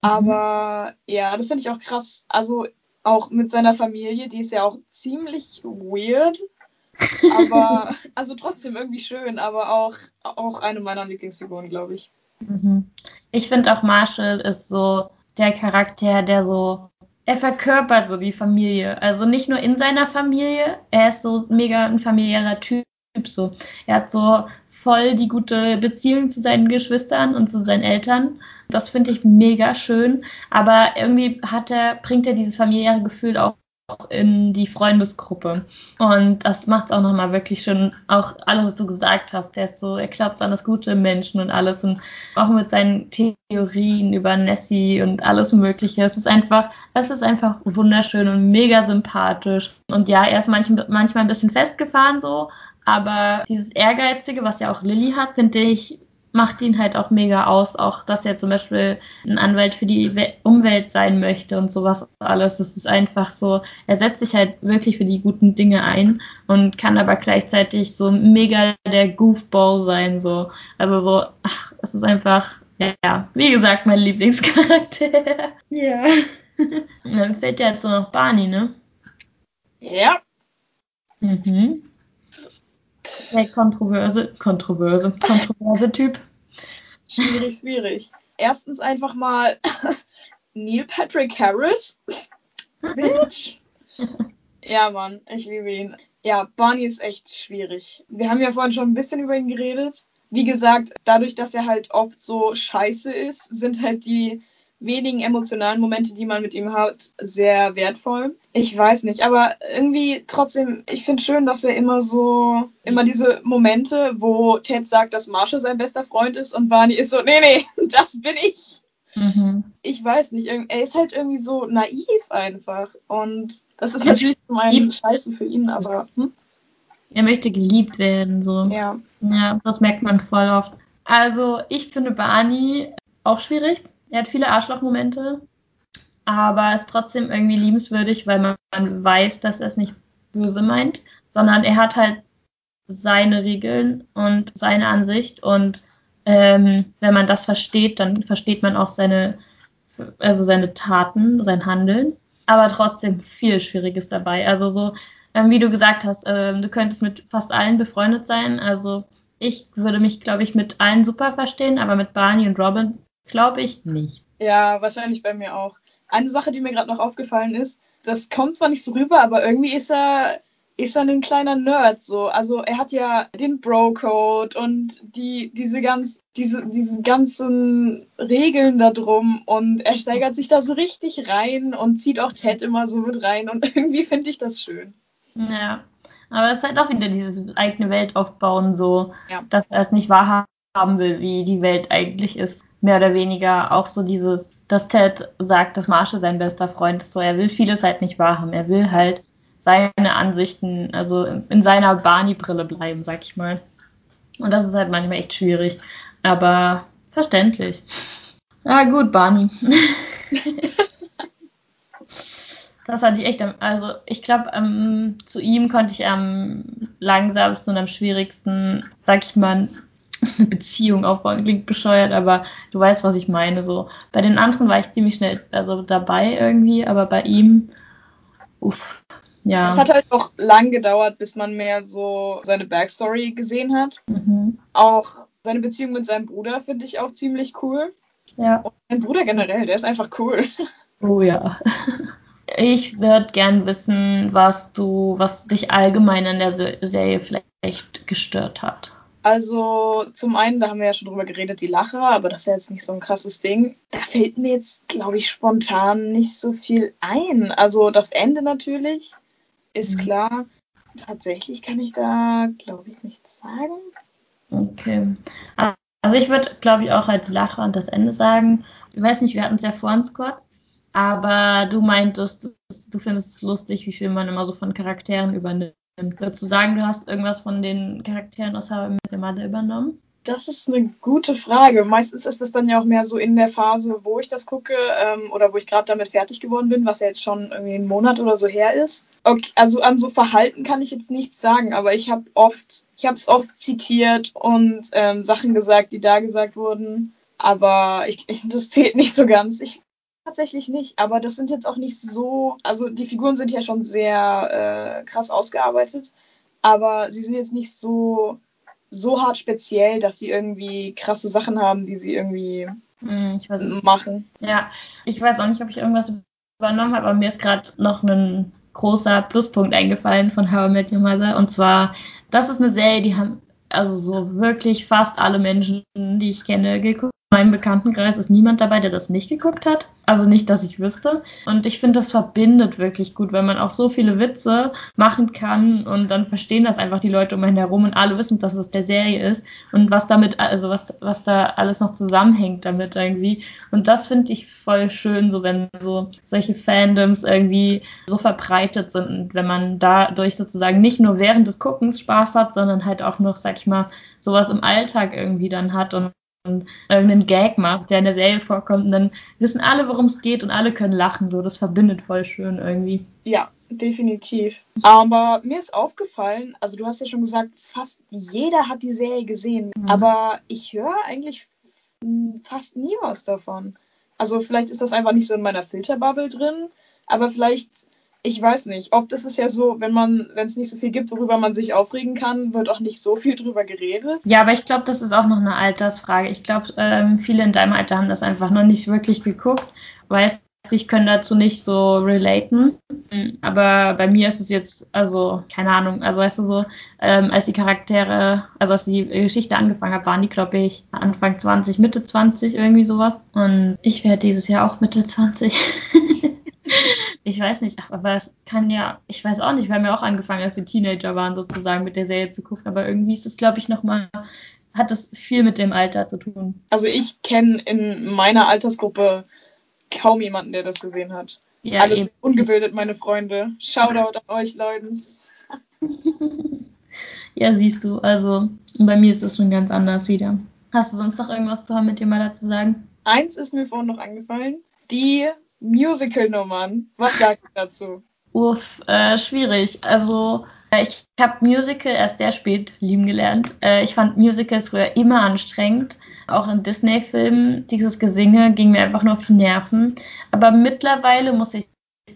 Aber ja, das finde ich auch krass. Also auch mit seiner Familie, die ist ja auch ziemlich weird. Aber, [LAUGHS] also trotzdem irgendwie schön, aber auch, auch eine meiner Lieblingsfiguren, glaube ich. Mhm. Ich finde auch Marshall ist so der Charakter, der so, er verkörpert so die Familie. Also nicht nur in seiner Familie, er ist so mega ein familiärer Typ. So. Er hat so voll die gute Beziehung zu seinen Geschwistern und zu seinen Eltern. Das finde ich mega schön. Aber irgendwie hat er, bringt er dieses familiäre Gefühl auch in die Freundesgruppe. Und das macht es auch nochmal wirklich schön. Auch alles, was du gesagt hast, der ist so, er glaubt an das Gute Menschen und alles und auch mit seinen Theorien über Nessie und alles Mögliche. Es ist einfach, es ist einfach wunderschön und mega sympathisch. Und ja, er ist manchmal ein bisschen festgefahren so, aber dieses Ehrgeizige, was ja auch Lilly hat, finde ich, macht ihn halt auch mega aus, auch dass er zum Beispiel ein Anwalt für die Umwelt sein möchte und sowas alles. Das ist einfach so, er setzt sich halt wirklich für die guten Dinge ein und kann aber gleichzeitig so mega der Goofball sein, so. Also so, ach, es ist einfach, ja, wie gesagt, mein Lieblingscharakter. [LAUGHS] Ja. Und [LAUGHS] dann fällt ja jetzt so noch Barney, ne? Ja. Mhm. Der kontroverse, kontroverse, kontroverse Typ. Schwierig, schwierig. Erstens einfach mal [LAUGHS] Neil Patrick Harris. Bitch. Ja, Mann, ich liebe ihn. Ja, Barney ist echt schwierig. Wir haben ja vorhin schon ein bisschen über ihn geredet. Wie gesagt, dadurch, dass er halt oft so scheiße ist, sind halt die wenigen emotionalen Momente, die man mit ihm hat, sehr wertvoll. Ich weiß nicht, aber irgendwie trotzdem, ich finde schön, dass er immer so, immer diese Momente, wo Ted sagt, dass Marshall sein bester Freund ist und Barney ist so, nee, nee, [LAUGHS] das bin ich. Mhm. Ich weiß nicht, er ist halt irgendwie so naiv einfach. Und das ist natürlich zum einen scheiße für ihn, aber. Hm? Er möchte geliebt werden, so. Ja. Ja, das merkt man voll oft. Also, ich finde Barney auch schwierig. Er hat viele Arschlochmomente, aber ist trotzdem irgendwie liebenswürdig, weil man, weiß, dass er es nicht böse meint, sondern er hat halt seine Regeln und seine Ansicht und ähm, wenn man das versteht, dann versteht man auch seine, also seine Taten, sein Handeln, aber trotzdem viel Schwieriges dabei. Also so, ähm, wie du gesagt hast, ähm, du könntest mit fast allen befreundet sein. Also ich würde mich, glaube ich, mit allen super verstehen, aber mit Barney und Robin glaube ich nicht. Ja, wahrscheinlich bei mir auch. Eine Sache, die mir gerade noch aufgefallen ist, das kommt zwar nicht so rüber, aber irgendwie ist er ist er ein kleiner Nerd so. Also er hat ja den Bro-Code und die, diese ganz, diese, diese ganzen Regeln da drum und er steigert sich da so richtig rein und zieht auch Ted immer so mit rein und [LAUGHS] irgendwie finde ich das schön. Ja. Aber es ist halt auch wieder dieses eigene Welt aufbauen, so, Ja. dass er es nicht wahrhaben will, wie die Welt eigentlich ist. Mehr oder weniger auch so dieses, dass Ted sagt, dass Marshall sein bester Freund ist. So, er will vieles halt nicht wahrhaben. Er will halt seine Ansichten, also in seiner Barney-Brille bleiben, sag ich mal. Und das ist halt manchmal echt schwierig. Aber verständlich. Ja, gut, Barney. [LAUGHS] Das hatte ich echt, am, also ich glaube, ähm, zu ihm konnte ich am langsamsten und am schwierigsten, sag ich mal, [LAUGHS] eine Beziehung aufbauen. Klingt bescheuert, aber du weißt, was ich meine. So bei den anderen war ich ziemlich schnell also dabei irgendwie, aber bei ihm, uff, ja. Es hat halt auch lang gedauert, bis man mehr so seine Backstory gesehen hat. mhm. Auch seine Beziehung mit seinem Bruder finde ich auch ziemlich cool. ja. Und sein Bruder generell, der ist einfach cool. [LAUGHS] Oh ja. Ich würde gern wissen, was du, was dich allgemein in der Se- Serie vielleicht gestört hat. Also zum einen, da haben wir ja schon drüber geredet, die Lacher, aber das ist ja jetzt nicht so ein krasses Ding. Da fällt mir jetzt, glaube ich, spontan nicht so viel ein. Also das Ende natürlich, ist Mhm. klar. Tatsächlich kann ich da, glaube ich, nichts sagen. Okay. Also ich würde, glaube ich, auch als Lacher und das Ende sagen. Ich weiß nicht, wir hatten es ja vor uns kurz, aber du meintest, du findest es lustig, wie viel man immer so von Charakteren übernimmt. Würdest du sagen, du hast irgendwas von den Charakteren aus How I Met Your Mother übernommen? Das ist eine gute Frage. Meistens ist das dann ja auch mehr so in der Phase, wo ich das gucke ähm, oder wo ich gerade damit fertig geworden bin, was ja jetzt schon irgendwie einen Monat oder so her ist. Okay, also an so Verhalten kann ich jetzt nichts sagen, aber ich habe oft, ich habe es oft zitiert und ähm, Sachen gesagt, die da gesagt wurden. Aber ich, ich, [LAUGHS] das zählt nicht so ganz. Ich tatsächlich nicht, aber das sind jetzt auch nicht so, also die Figuren sind ja schon sehr äh, krass ausgearbeitet, aber sie sind jetzt nicht so so hart speziell, dass sie irgendwie krasse Sachen haben, die sie irgendwie Hm, machen. Ja, ich weiß auch nicht, ob ich irgendwas übernommen habe, aber mir ist gerade noch ein großer Pluspunkt eingefallen von How I Met Your Mother. Und zwar, das ist eine Serie, die haben also so wirklich fast alle Menschen, die ich kenne, geguckt. In meinem Bekanntenkreis ist niemand dabei, der das nicht geguckt hat. Also nicht, dass ich wüsste. Und ich finde, das verbindet wirklich gut, wenn man auch so viele Witze machen kann und dann verstehen das einfach die Leute um einen herum und alle wissen, dass es der Serie ist und was damit, also was, was da alles noch zusammenhängt damit irgendwie. Und das finde ich voll schön, so wenn so solche Fandoms irgendwie so verbreitet sind und wenn man dadurch sozusagen nicht nur während des Guckens Spaß hat, sondern halt auch noch, sag ich mal, sowas im Alltag irgendwie dann hat und und irgendeinen Gag macht, der in der Serie vorkommt, und dann wissen alle, worum es geht und alle können lachen. So, das verbindet voll schön irgendwie. Ja, definitiv. Aber mir ist aufgefallen, also du hast ja schon gesagt, fast jeder hat die Serie gesehen, Mhm. aber ich höre eigentlich fast nie was davon. Also vielleicht ist das einfach nicht so in meiner Filterbubble drin, aber vielleicht, ich weiß nicht, ob das ist ja so, wenn man, wenn es nicht so viel gibt, worüber man sich aufregen kann, wird auch nicht so viel drüber geredet. Ja, aber ich glaube, das ist auch noch eine Altersfrage. Ich glaube, ähm, viele in deinem Alter haben das einfach noch nicht wirklich geguckt, weil ich können dazu nicht so relaten. Aber bei mir ist es jetzt, also, keine Ahnung, also weißt du so, ähm, als die Charaktere, also als die Geschichte angefangen hat, waren die, glaube ich, Anfang 20, Mitte 20, irgendwie sowas. Und ich werde dieses Jahr auch Mitte 20. [LAUGHS] ich weiß nicht, aber es kann ja, ich weiß auch nicht, wir haben ja auch angefangen, als wir Teenager waren, sozusagen mit der Serie zu gucken, aber irgendwie ist es, glaube ich, nochmal, hat das viel mit dem Alter zu tun. Also ich kenne in meiner Altersgruppe kaum jemanden, der das gesehen hat. Ja, Alles eben. ungebildet, meine Freunde. Shoutout an euch, Leuten. [LAUGHS] Ja, siehst du, also bei mir ist das schon ganz anders wieder. Hast du sonst noch irgendwas zu haben mit dir mal dazu sagen? Eins ist mir vorhin noch angefallen. Die Musical-Nummern. Was sagt ihr dazu? Uff, äh, schwierig. Also äh, ich habe Musical erst sehr spät lieben gelernt. Äh, ich fand Musicals früher immer anstrengend. Auch in Disney-Filmen, dieses Gesinge ging mir einfach nur auf die Nerven. Aber mittlerweile muss ich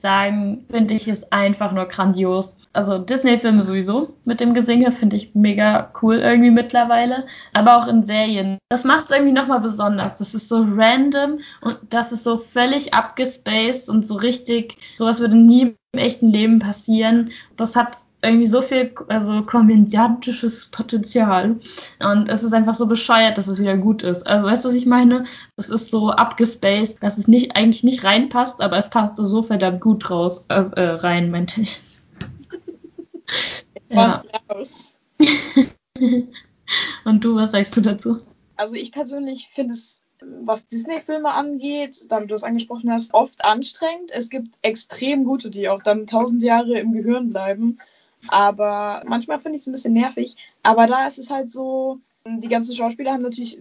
sagen, finde ich es einfach nur grandios. Also Disney-Filme sowieso mit dem Gesinge finde ich mega cool irgendwie mittlerweile. Aber auch in Serien. Das macht es irgendwie nochmal besonders. Das ist so random und das ist so völlig abgespaced und so richtig, sowas würde nie im echten Leben passieren. Das hat irgendwie so viel also komödiantisches Potenzial und es ist einfach so bescheuert, dass es wieder gut ist. Also weißt du, was ich meine? Es ist so abgespaced, dass es nicht eigentlich nicht reinpasst, aber es passt so verdammt gut raus also, äh, rein, meinte ich. [LAUGHS] Was raus. [LAUGHS] Und du, was sagst du dazu? Also ich persönlich finde es, was Disney-Filme angeht, da du das angesprochen hast, oft anstrengend. Es gibt extrem gute, die auch dann tausend Jahre im Gehirn bleiben. Aber manchmal finde ich es ein bisschen nervig. Aber da ist es halt so, die ganzen Schauspieler haben natürlich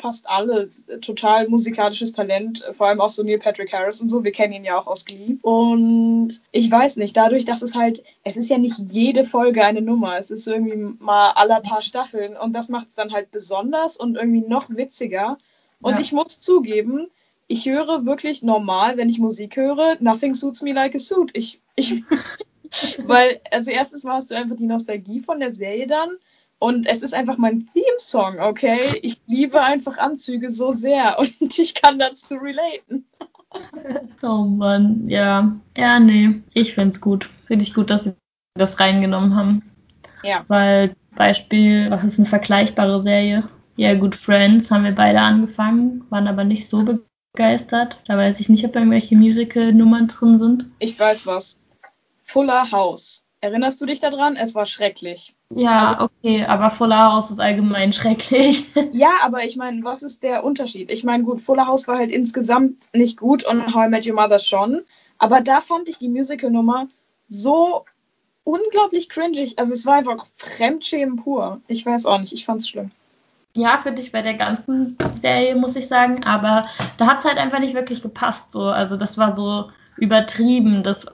fast alle total musikalisches Talent, vor allem auch so Neil Patrick Harris und so. Wir kennen ihn ja auch aus Glee. Und ich weiß nicht, dadurch, dass es halt, es ist ja nicht jede Folge eine Nummer. Es ist irgendwie mal aller paar Staffeln und das macht es dann halt besonders und irgendwie noch witziger. Und Ja. ich muss zugeben, ich höre wirklich normal, wenn ich Musik höre, nothing suits me like a suit. Ich, ich, [LAUGHS] [LAUGHS] weil, also erstens mal hast du einfach die Nostalgie von der Serie dann und es ist einfach mein Theme-Song, okay? Ich liebe einfach Anzüge so sehr [LAUGHS] und ich kann dazu relaten. [LAUGHS] Oh Mann, ja. Ja, nee, ich find's gut. Finde ich gut, dass sie das reingenommen haben. Ja. Weil, Beispiel, was ist eine vergleichbare Serie? Ja, gut, Friends haben wir beide angefangen, waren aber nicht so begeistert. Da weiß ich nicht, ob irgendwelche Musical-Nummern drin sind. Ich weiß was. Fuller House. Erinnerst du dich daran? Es war schrecklich. Ja, okay, aber Fuller House ist allgemein schrecklich. [LAUGHS] Ja, aber ich meine, was ist der Unterschied? Ich meine, gut, Fuller House war halt insgesamt nicht gut und How I Met Your Mother schon. Aber da fand ich die Musical-Nummer so unglaublich cringig. Also es war einfach Fremdschämen pur. Ich weiß auch nicht, ich fand's schlimm. Ja, finde ich bei der ganzen Serie, muss ich sagen. Aber da hat's halt einfach nicht wirklich gepasst. So. Also das war so übertrieben. Das,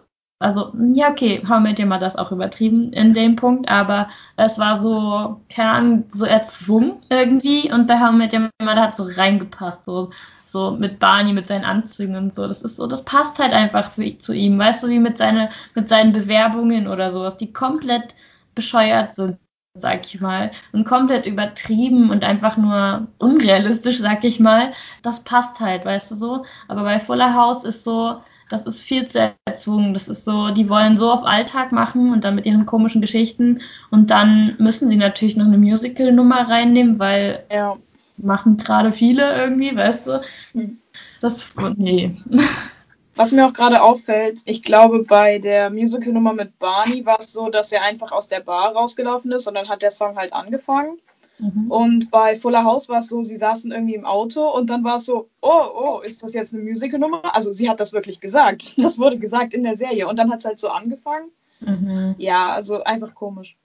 also, ja, okay, How Met Your ist auch übertrieben in dem Punkt, aber es war so, keine Ahnung, so erzwungen irgendwie. Und bei How Met Your Mother hat so reingepasst. So, so mit Barney, mit seinen Anzügen und so. Das ist so, das passt halt einfach für, zu ihm. Weißt du, wie mit, seine, mit seinen Bewerbungen oder sowas, die komplett bescheuert sind. sag ich mal, und komplett übertrieben und einfach nur unrealistisch, sag ich mal, das passt halt, weißt du so. Aber bei Fuller House ist so, das ist viel zu erzwungen. Das ist so, die wollen so auf Alltag machen und dann mit ihren komischen Geschichten und dann müssen sie natürlich noch eine Musical-Nummer reinnehmen, weil Ja. machen gerade viele irgendwie, weißt du. Hm. Das, nee. [LAUGHS] Was mir auch gerade auffällt, ich glaube, bei der Musical-Nummer mit Barney war es so, dass er einfach aus der Bar rausgelaufen ist und dann hat der Song halt angefangen. Mhm. Und bei Fuller House war es so, sie saßen irgendwie im Auto und dann war es so, oh, oh, ist das jetzt eine Musical-Nummer? Also sie hat das wirklich gesagt. [LAUGHS] Das wurde gesagt in der Serie und dann hat es halt so angefangen. Mhm. Ja, also einfach komisch.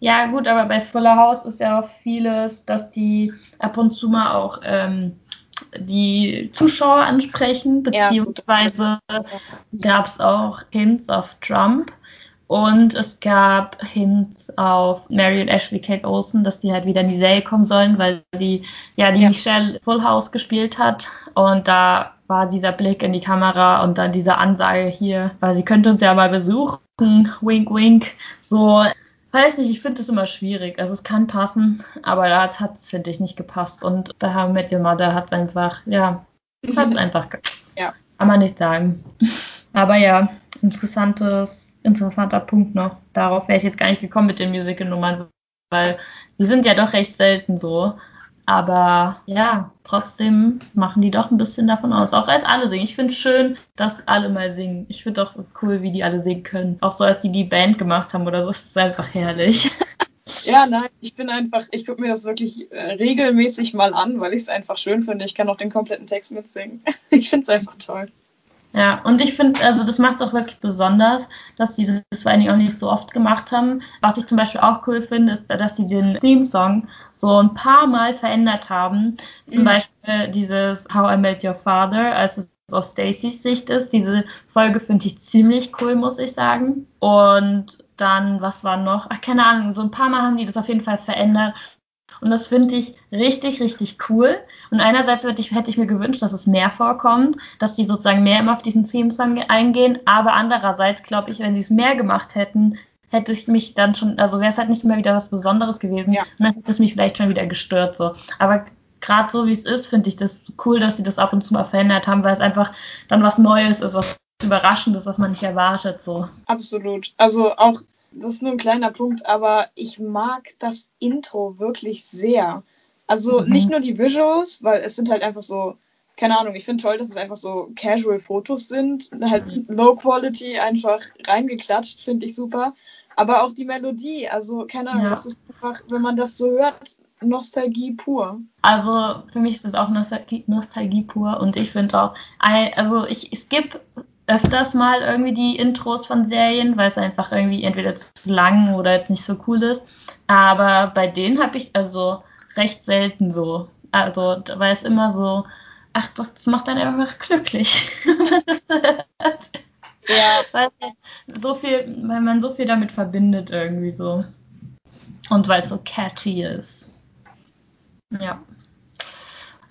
Ja, gut, aber bei Fuller House ist ja auch vieles, dass die ab und zu mal auch ähm, die Zuschauer ansprechen, Ja, beziehungsweise gab es auch Hints auf Trump und es gab Hints auf Mary und Ashley Kate Olsen, dass die halt wieder in die Serie kommen sollen, weil die ja die Ja. Michelle Full House gespielt hat und da war dieser Blick in die Kamera und dann diese Ansage hier, weil sie könnte uns ja mal besuchen, wink wink, so Weiß nicht, ich finde es immer schwierig. Also es kann passen, aber da hat es, finde ich, nicht gepasst. Und bei How Met Your Mother hat es einfach, ja, hat [LAUGHS] einfach, ge- Ja. kann man nicht sagen. [LAUGHS] Aber ja, interessantes, interessanter Punkt noch. Darauf wäre ich jetzt gar nicht gekommen mit den Musical-Nummern, weil die sind ja doch recht selten so. Aber ja, trotzdem machen die doch ein bisschen davon aus. Auch als alle singen. Ich finde es schön, dass alle mal singen. Ich finde auch cool, wie die alle singen können. Auch so, als die die Band gemacht haben oder so, ist es einfach herrlich. [LAUGHS] Ja, nein, ich bin einfach, ich gucke mir das wirklich äh, regelmäßig mal an, weil ich es einfach schön finde. Ich kann auch den kompletten Text mitsingen. [LAUGHS] Ich finde es einfach toll. Ja, und ich finde, also das macht es auch wirklich besonders, dass sie das vor allen Dingen auch nicht so oft gemacht haben. Was ich zum Beispiel auch cool finde, ist, dass sie den Theme-Song so ein paar Mal verändert haben. Zum Mhm. Beispiel dieses How I Met Your Father, als es aus Stacys Sicht ist. Diese Folge finde ich ziemlich cool, muss ich sagen. Und dann, was war noch? Ach, keine Ahnung, so ein paar Mal haben die das auf jeden Fall verändert. Und das finde ich richtig, richtig cool. Und einerseits hätte ich, hätte ich mir gewünscht, dass es mehr vorkommt, dass die sozusagen mehr immer auf diesen Theme-Song eingehen. Aber andererseits glaube ich, wenn sie es mehr gemacht hätten, hätte ich mich dann schon, also wäre es halt nicht mehr wieder was Besonderes gewesen. Ja. Und dann hätte es mich vielleicht schon wieder gestört. So. Aber gerade so wie es ist, finde ich das cool, dass sie das ab und zu mal verändert haben, weil es einfach dann was Neues ist, was Überraschendes, was man nicht erwartet. So. Absolut. Also auch, das ist nur ein kleiner Punkt, aber ich mag das Intro wirklich sehr. Also Mhm. nicht nur die Visuals, weil es sind halt einfach so, keine Ahnung, ich finde toll, dass es einfach so casual Fotos sind, halt Low Quality einfach reingeklatscht, finde ich super. Aber auch die Melodie, also keine Ahnung, Ja. das ist einfach, wenn man das so hört, Nostalgie pur. Also für mich ist es auch Nostalgie, Nostalgie pur und ich finde auch, also ich skippe öfters mal irgendwie die Intros von Serien, weil es einfach irgendwie entweder zu lang oder jetzt nicht so cool ist. Aber bei denen habe ich also recht selten so. Also weil es immer so, ach, das, das macht dann einfach glücklich. [LAUGHS] Ja, [LAUGHS] weil so viel, weil man so viel damit verbindet irgendwie so. Und weil es so catchy ist. Ja.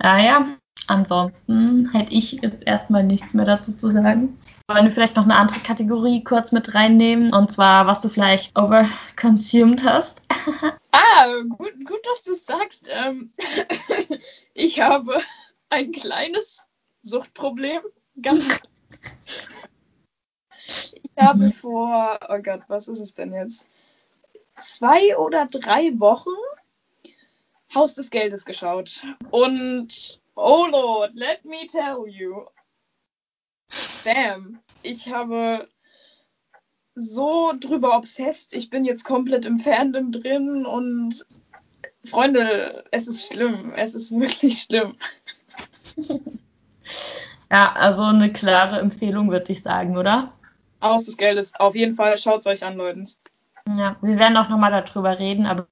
Ja, ja. Ansonsten hätte ich jetzt erstmal nichts mehr dazu zu sagen. Wollen wir vielleicht noch eine andere Kategorie kurz mit reinnehmen? Und zwar, was du vielleicht overconsumed hast. [LAUGHS] Ah, gut, gut, dass du es sagst. Ähm, [LAUGHS] ich habe ein kleines Suchtproblem. Ganz. [LAUGHS] Ich habe vor, oh Gott, was ist es denn jetzt? Zwei oder drei Wochen Haus des Geldes geschaut. Und, oh Lord, let me tell you. Damn. Ich habe so drüber obsessed. Ich bin jetzt komplett im Fandom drin und Freunde, es ist schlimm. Es ist wirklich schlimm. [LAUGHS] Ja, also eine klare Empfehlung, würde ich sagen, oder? Haus des Geldes, auf jeden Fall, schaut es euch an, Leute. Ja, wir werden auch nochmal darüber reden, aber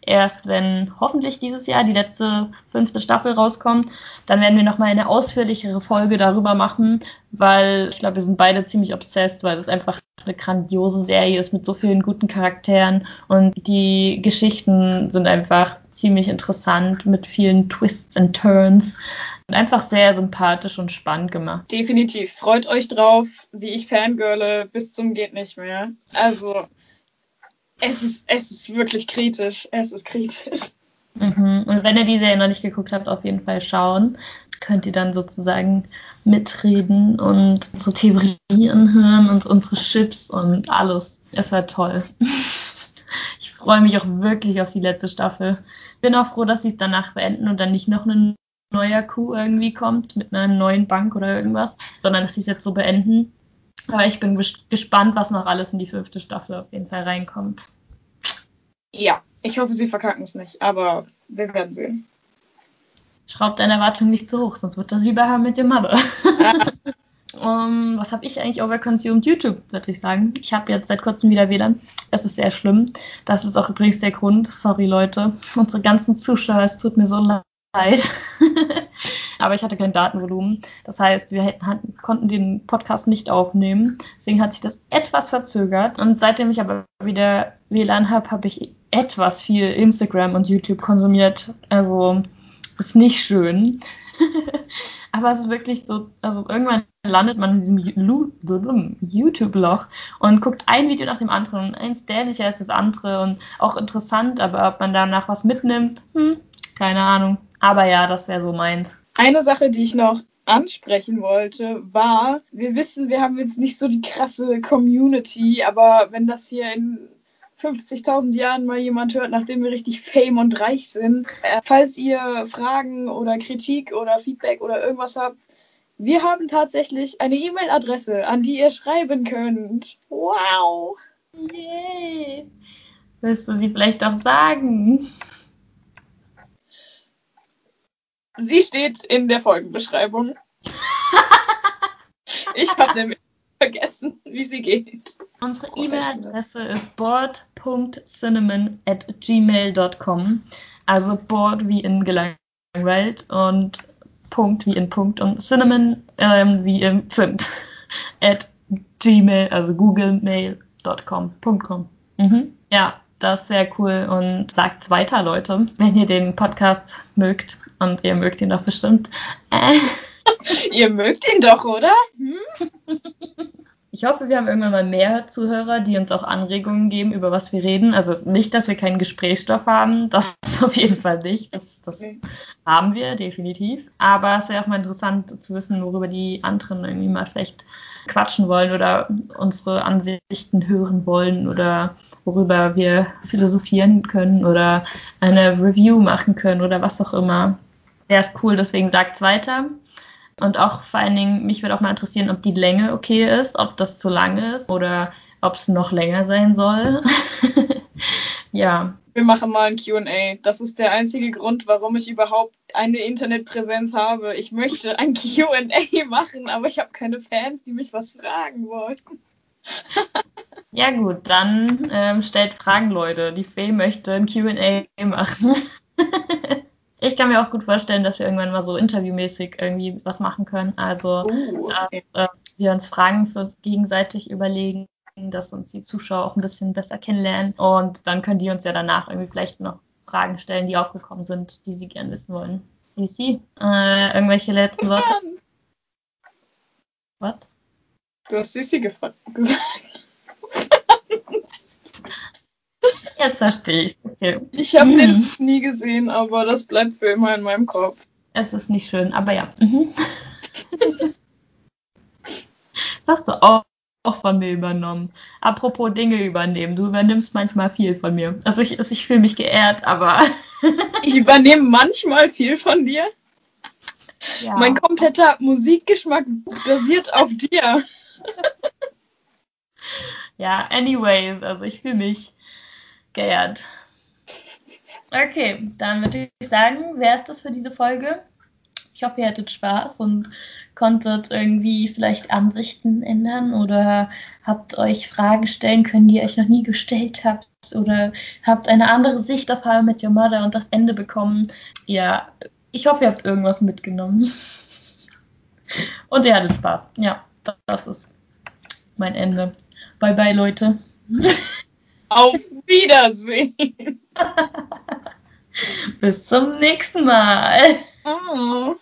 erst wenn hoffentlich dieses Jahr die letzte fünfte Staffel rauskommt, dann werden wir nochmal eine ausführlichere Folge darüber machen, weil ich glaube, wir sind beide ziemlich obsessed, weil es einfach eine grandiose Serie ist mit so vielen guten Charakteren und die Geschichten sind einfach ziemlich interessant mit vielen Twists and Turns und einfach sehr sympathisch und spannend gemacht. Definitiv. Freut euch drauf, wie ich fangirle bis zum geht nicht mehr. Also, Es ist, es ist wirklich kritisch. Es ist kritisch. Mhm. Und wenn ihr die Serie noch nicht geguckt habt, auf jeden Fall schauen. Könnt ihr dann sozusagen mitreden und so Theorien hören und unsere Chips und alles. Es war toll. [LAUGHS] Ich freue mich auch wirklich auf die letzte Staffel. Bin auch froh, dass sie es danach beenden und dann nicht noch ein neuer Coup irgendwie kommt mit einer neuen Bank oder irgendwas, sondern dass sie es jetzt so beenden. Aber ich bin gespannt, was noch alles in die fünfte Staffel auf jeden Fall reinkommt. Ja, ich hoffe, sie verkacken es nicht, aber wir werden sehen. Schraub deine Erwartungen nicht zu hoch, sonst wird das wie bei Her mit Your Mother. [LAUGHS] um, was habe ich eigentlich overconsumed? YouTube, würde ich sagen. Ich habe jetzt seit kurzem wieder WLAN. Es ist sehr schlimm. Das ist auch übrigens der Grund. Sorry, Leute. Unsere ganzen Zuschauer, es tut mir so leid. [LAUGHS] aber ich hatte kein Datenvolumen. Das heißt, wir hätten, konnten den Podcast nicht aufnehmen. Deswegen hat sich das etwas verzögert. Und seitdem ich aber wieder WLAN habe, habe ich etwas viel Instagram und YouTube konsumiert. Also ist nicht schön. [LAUGHS] aber es ist wirklich so, also irgendwann landet man in diesem YouTube-Loch und guckt ein Video nach dem anderen und eins dämlicher ist das andere und auch interessant, aber ob man danach was mitnimmt, hm, keine Ahnung. Aber ja, das wäre so meins. Eine Sache, die ich noch ansprechen wollte, war, wir wissen, wir haben jetzt nicht so die krasse Community, aber wenn das hier in 50.000 Jahren mal jemand hört, nachdem wir richtig fame und reich sind, äh, falls ihr Fragen oder Kritik oder Feedback oder irgendwas habt, wir haben tatsächlich eine E-Mail-Adresse, an die ihr schreiben könnt. Wow! Yay! Willst du sie vielleicht auch sagen? Sie steht in der Folgenbeschreibung. [LAUGHS] ich habe nämlich vergessen, wie sie geht. Unsere E-Mail-Adresse ist board.cinnamon at gmail.com. Also board wie in gelangweilt und Punkt wie in Punkt und Cinnamon ähm, wie im Zimt. [LAUGHS] at gmail, also googlemail.com. .com. Mhm. Ja, das wäre cool und sagt's weiter, Leute, wenn ihr den Podcast mögt. Und ihr mögt ihn doch bestimmt. Äh. [LAUGHS] ihr mögt ihn doch, oder? Hm? Ich hoffe, wir haben irgendwann mal mehr Zuhörer, die uns auch Anregungen geben, über was wir reden. Also nicht, dass wir keinen Gesprächsstoff haben, das [LAUGHS] auf jeden Fall nicht. Das, das haben wir definitiv. Aber es wäre auch mal interessant zu wissen, worüber die anderen irgendwie mal vielleicht quatschen wollen oder unsere Ansichten hören wollen oder worüber wir philosophieren können oder eine Review machen können oder was auch immer. Wäre es cool, deswegen sagt es weiter. Und auch vor allen Dingen, mich würde auch mal interessieren, ob die Länge okay ist, ob das zu lang ist oder ob es noch länger sein soll. [LAUGHS] ja. Wir machen mal ein QA. Das ist der einzige Grund, warum ich überhaupt eine Internetpräsenz habe. Ich möchte ein [LAUGHS] QA machen, aber ich habe keine Fans, die mich was fragen wollen. [LAUGHS] ja, gut, dann ähm, stellt Fragen, Leute. Die Fee möchte ein QA machen. [LAUGHS] Ich kann mir auch gut vorstellen, dass wir irgendwann mal so interviewmäßig irgendwie was machen können. Also, uh, okay. dass äh, wir uns Fragen für gegenseitig überlegen, dass uns die Zuschauer auch ein bisschen besser kennenlernen. Und dann können die uns ja danach irgendwie vielleicht noch Fragen stellen, die aufgekommen sind, die sie gern wissen wollen. Sisi, äh, irgendwelche letzten Worte? Was? Du hast Sisi gefragt. [LAUGHS] Jetzt verstehe ich okay. Ich habe mhm. den nie gesehen, aber das bleibt für immer in meinem Kopf. Es ist nicht schön, aber ja. Mhm. [LAUGHS] hast du auch, auch von mir übernommen. Apropos Dinge übernehmen, du übernimmst manchmal viel von mir. Also ich, also ich fühle mich geehrt, aber. [LAUGHS] ich übernehme manchmal viel von dir. Ja. Mein kompletter Musikgeschmack basiert auf dir. [LAUGHS] ja, anyways, also ich fühle mich geehrt. Okay, dann würde ich sagen, wäre es das für diese Folge. Ich hoffe, ihr hattet Spaß und konntet irgendwie vielleicht Ansichten ändern oder habt euch Fragen stellen können, die ihr euch noch nie gestellt habt oder habt eine andere Sicht auf How mit Your Mother und das Ende bekommen. Ja, ich hoffe, ihr habt irgendwas mitgenommen. Und ihr hattet Spaß. Ja, das ist mein Ende. Bye bye, Leute. Auf Wiedersehen. [LAUGHS] Bis zum nächsten Mal. Oh.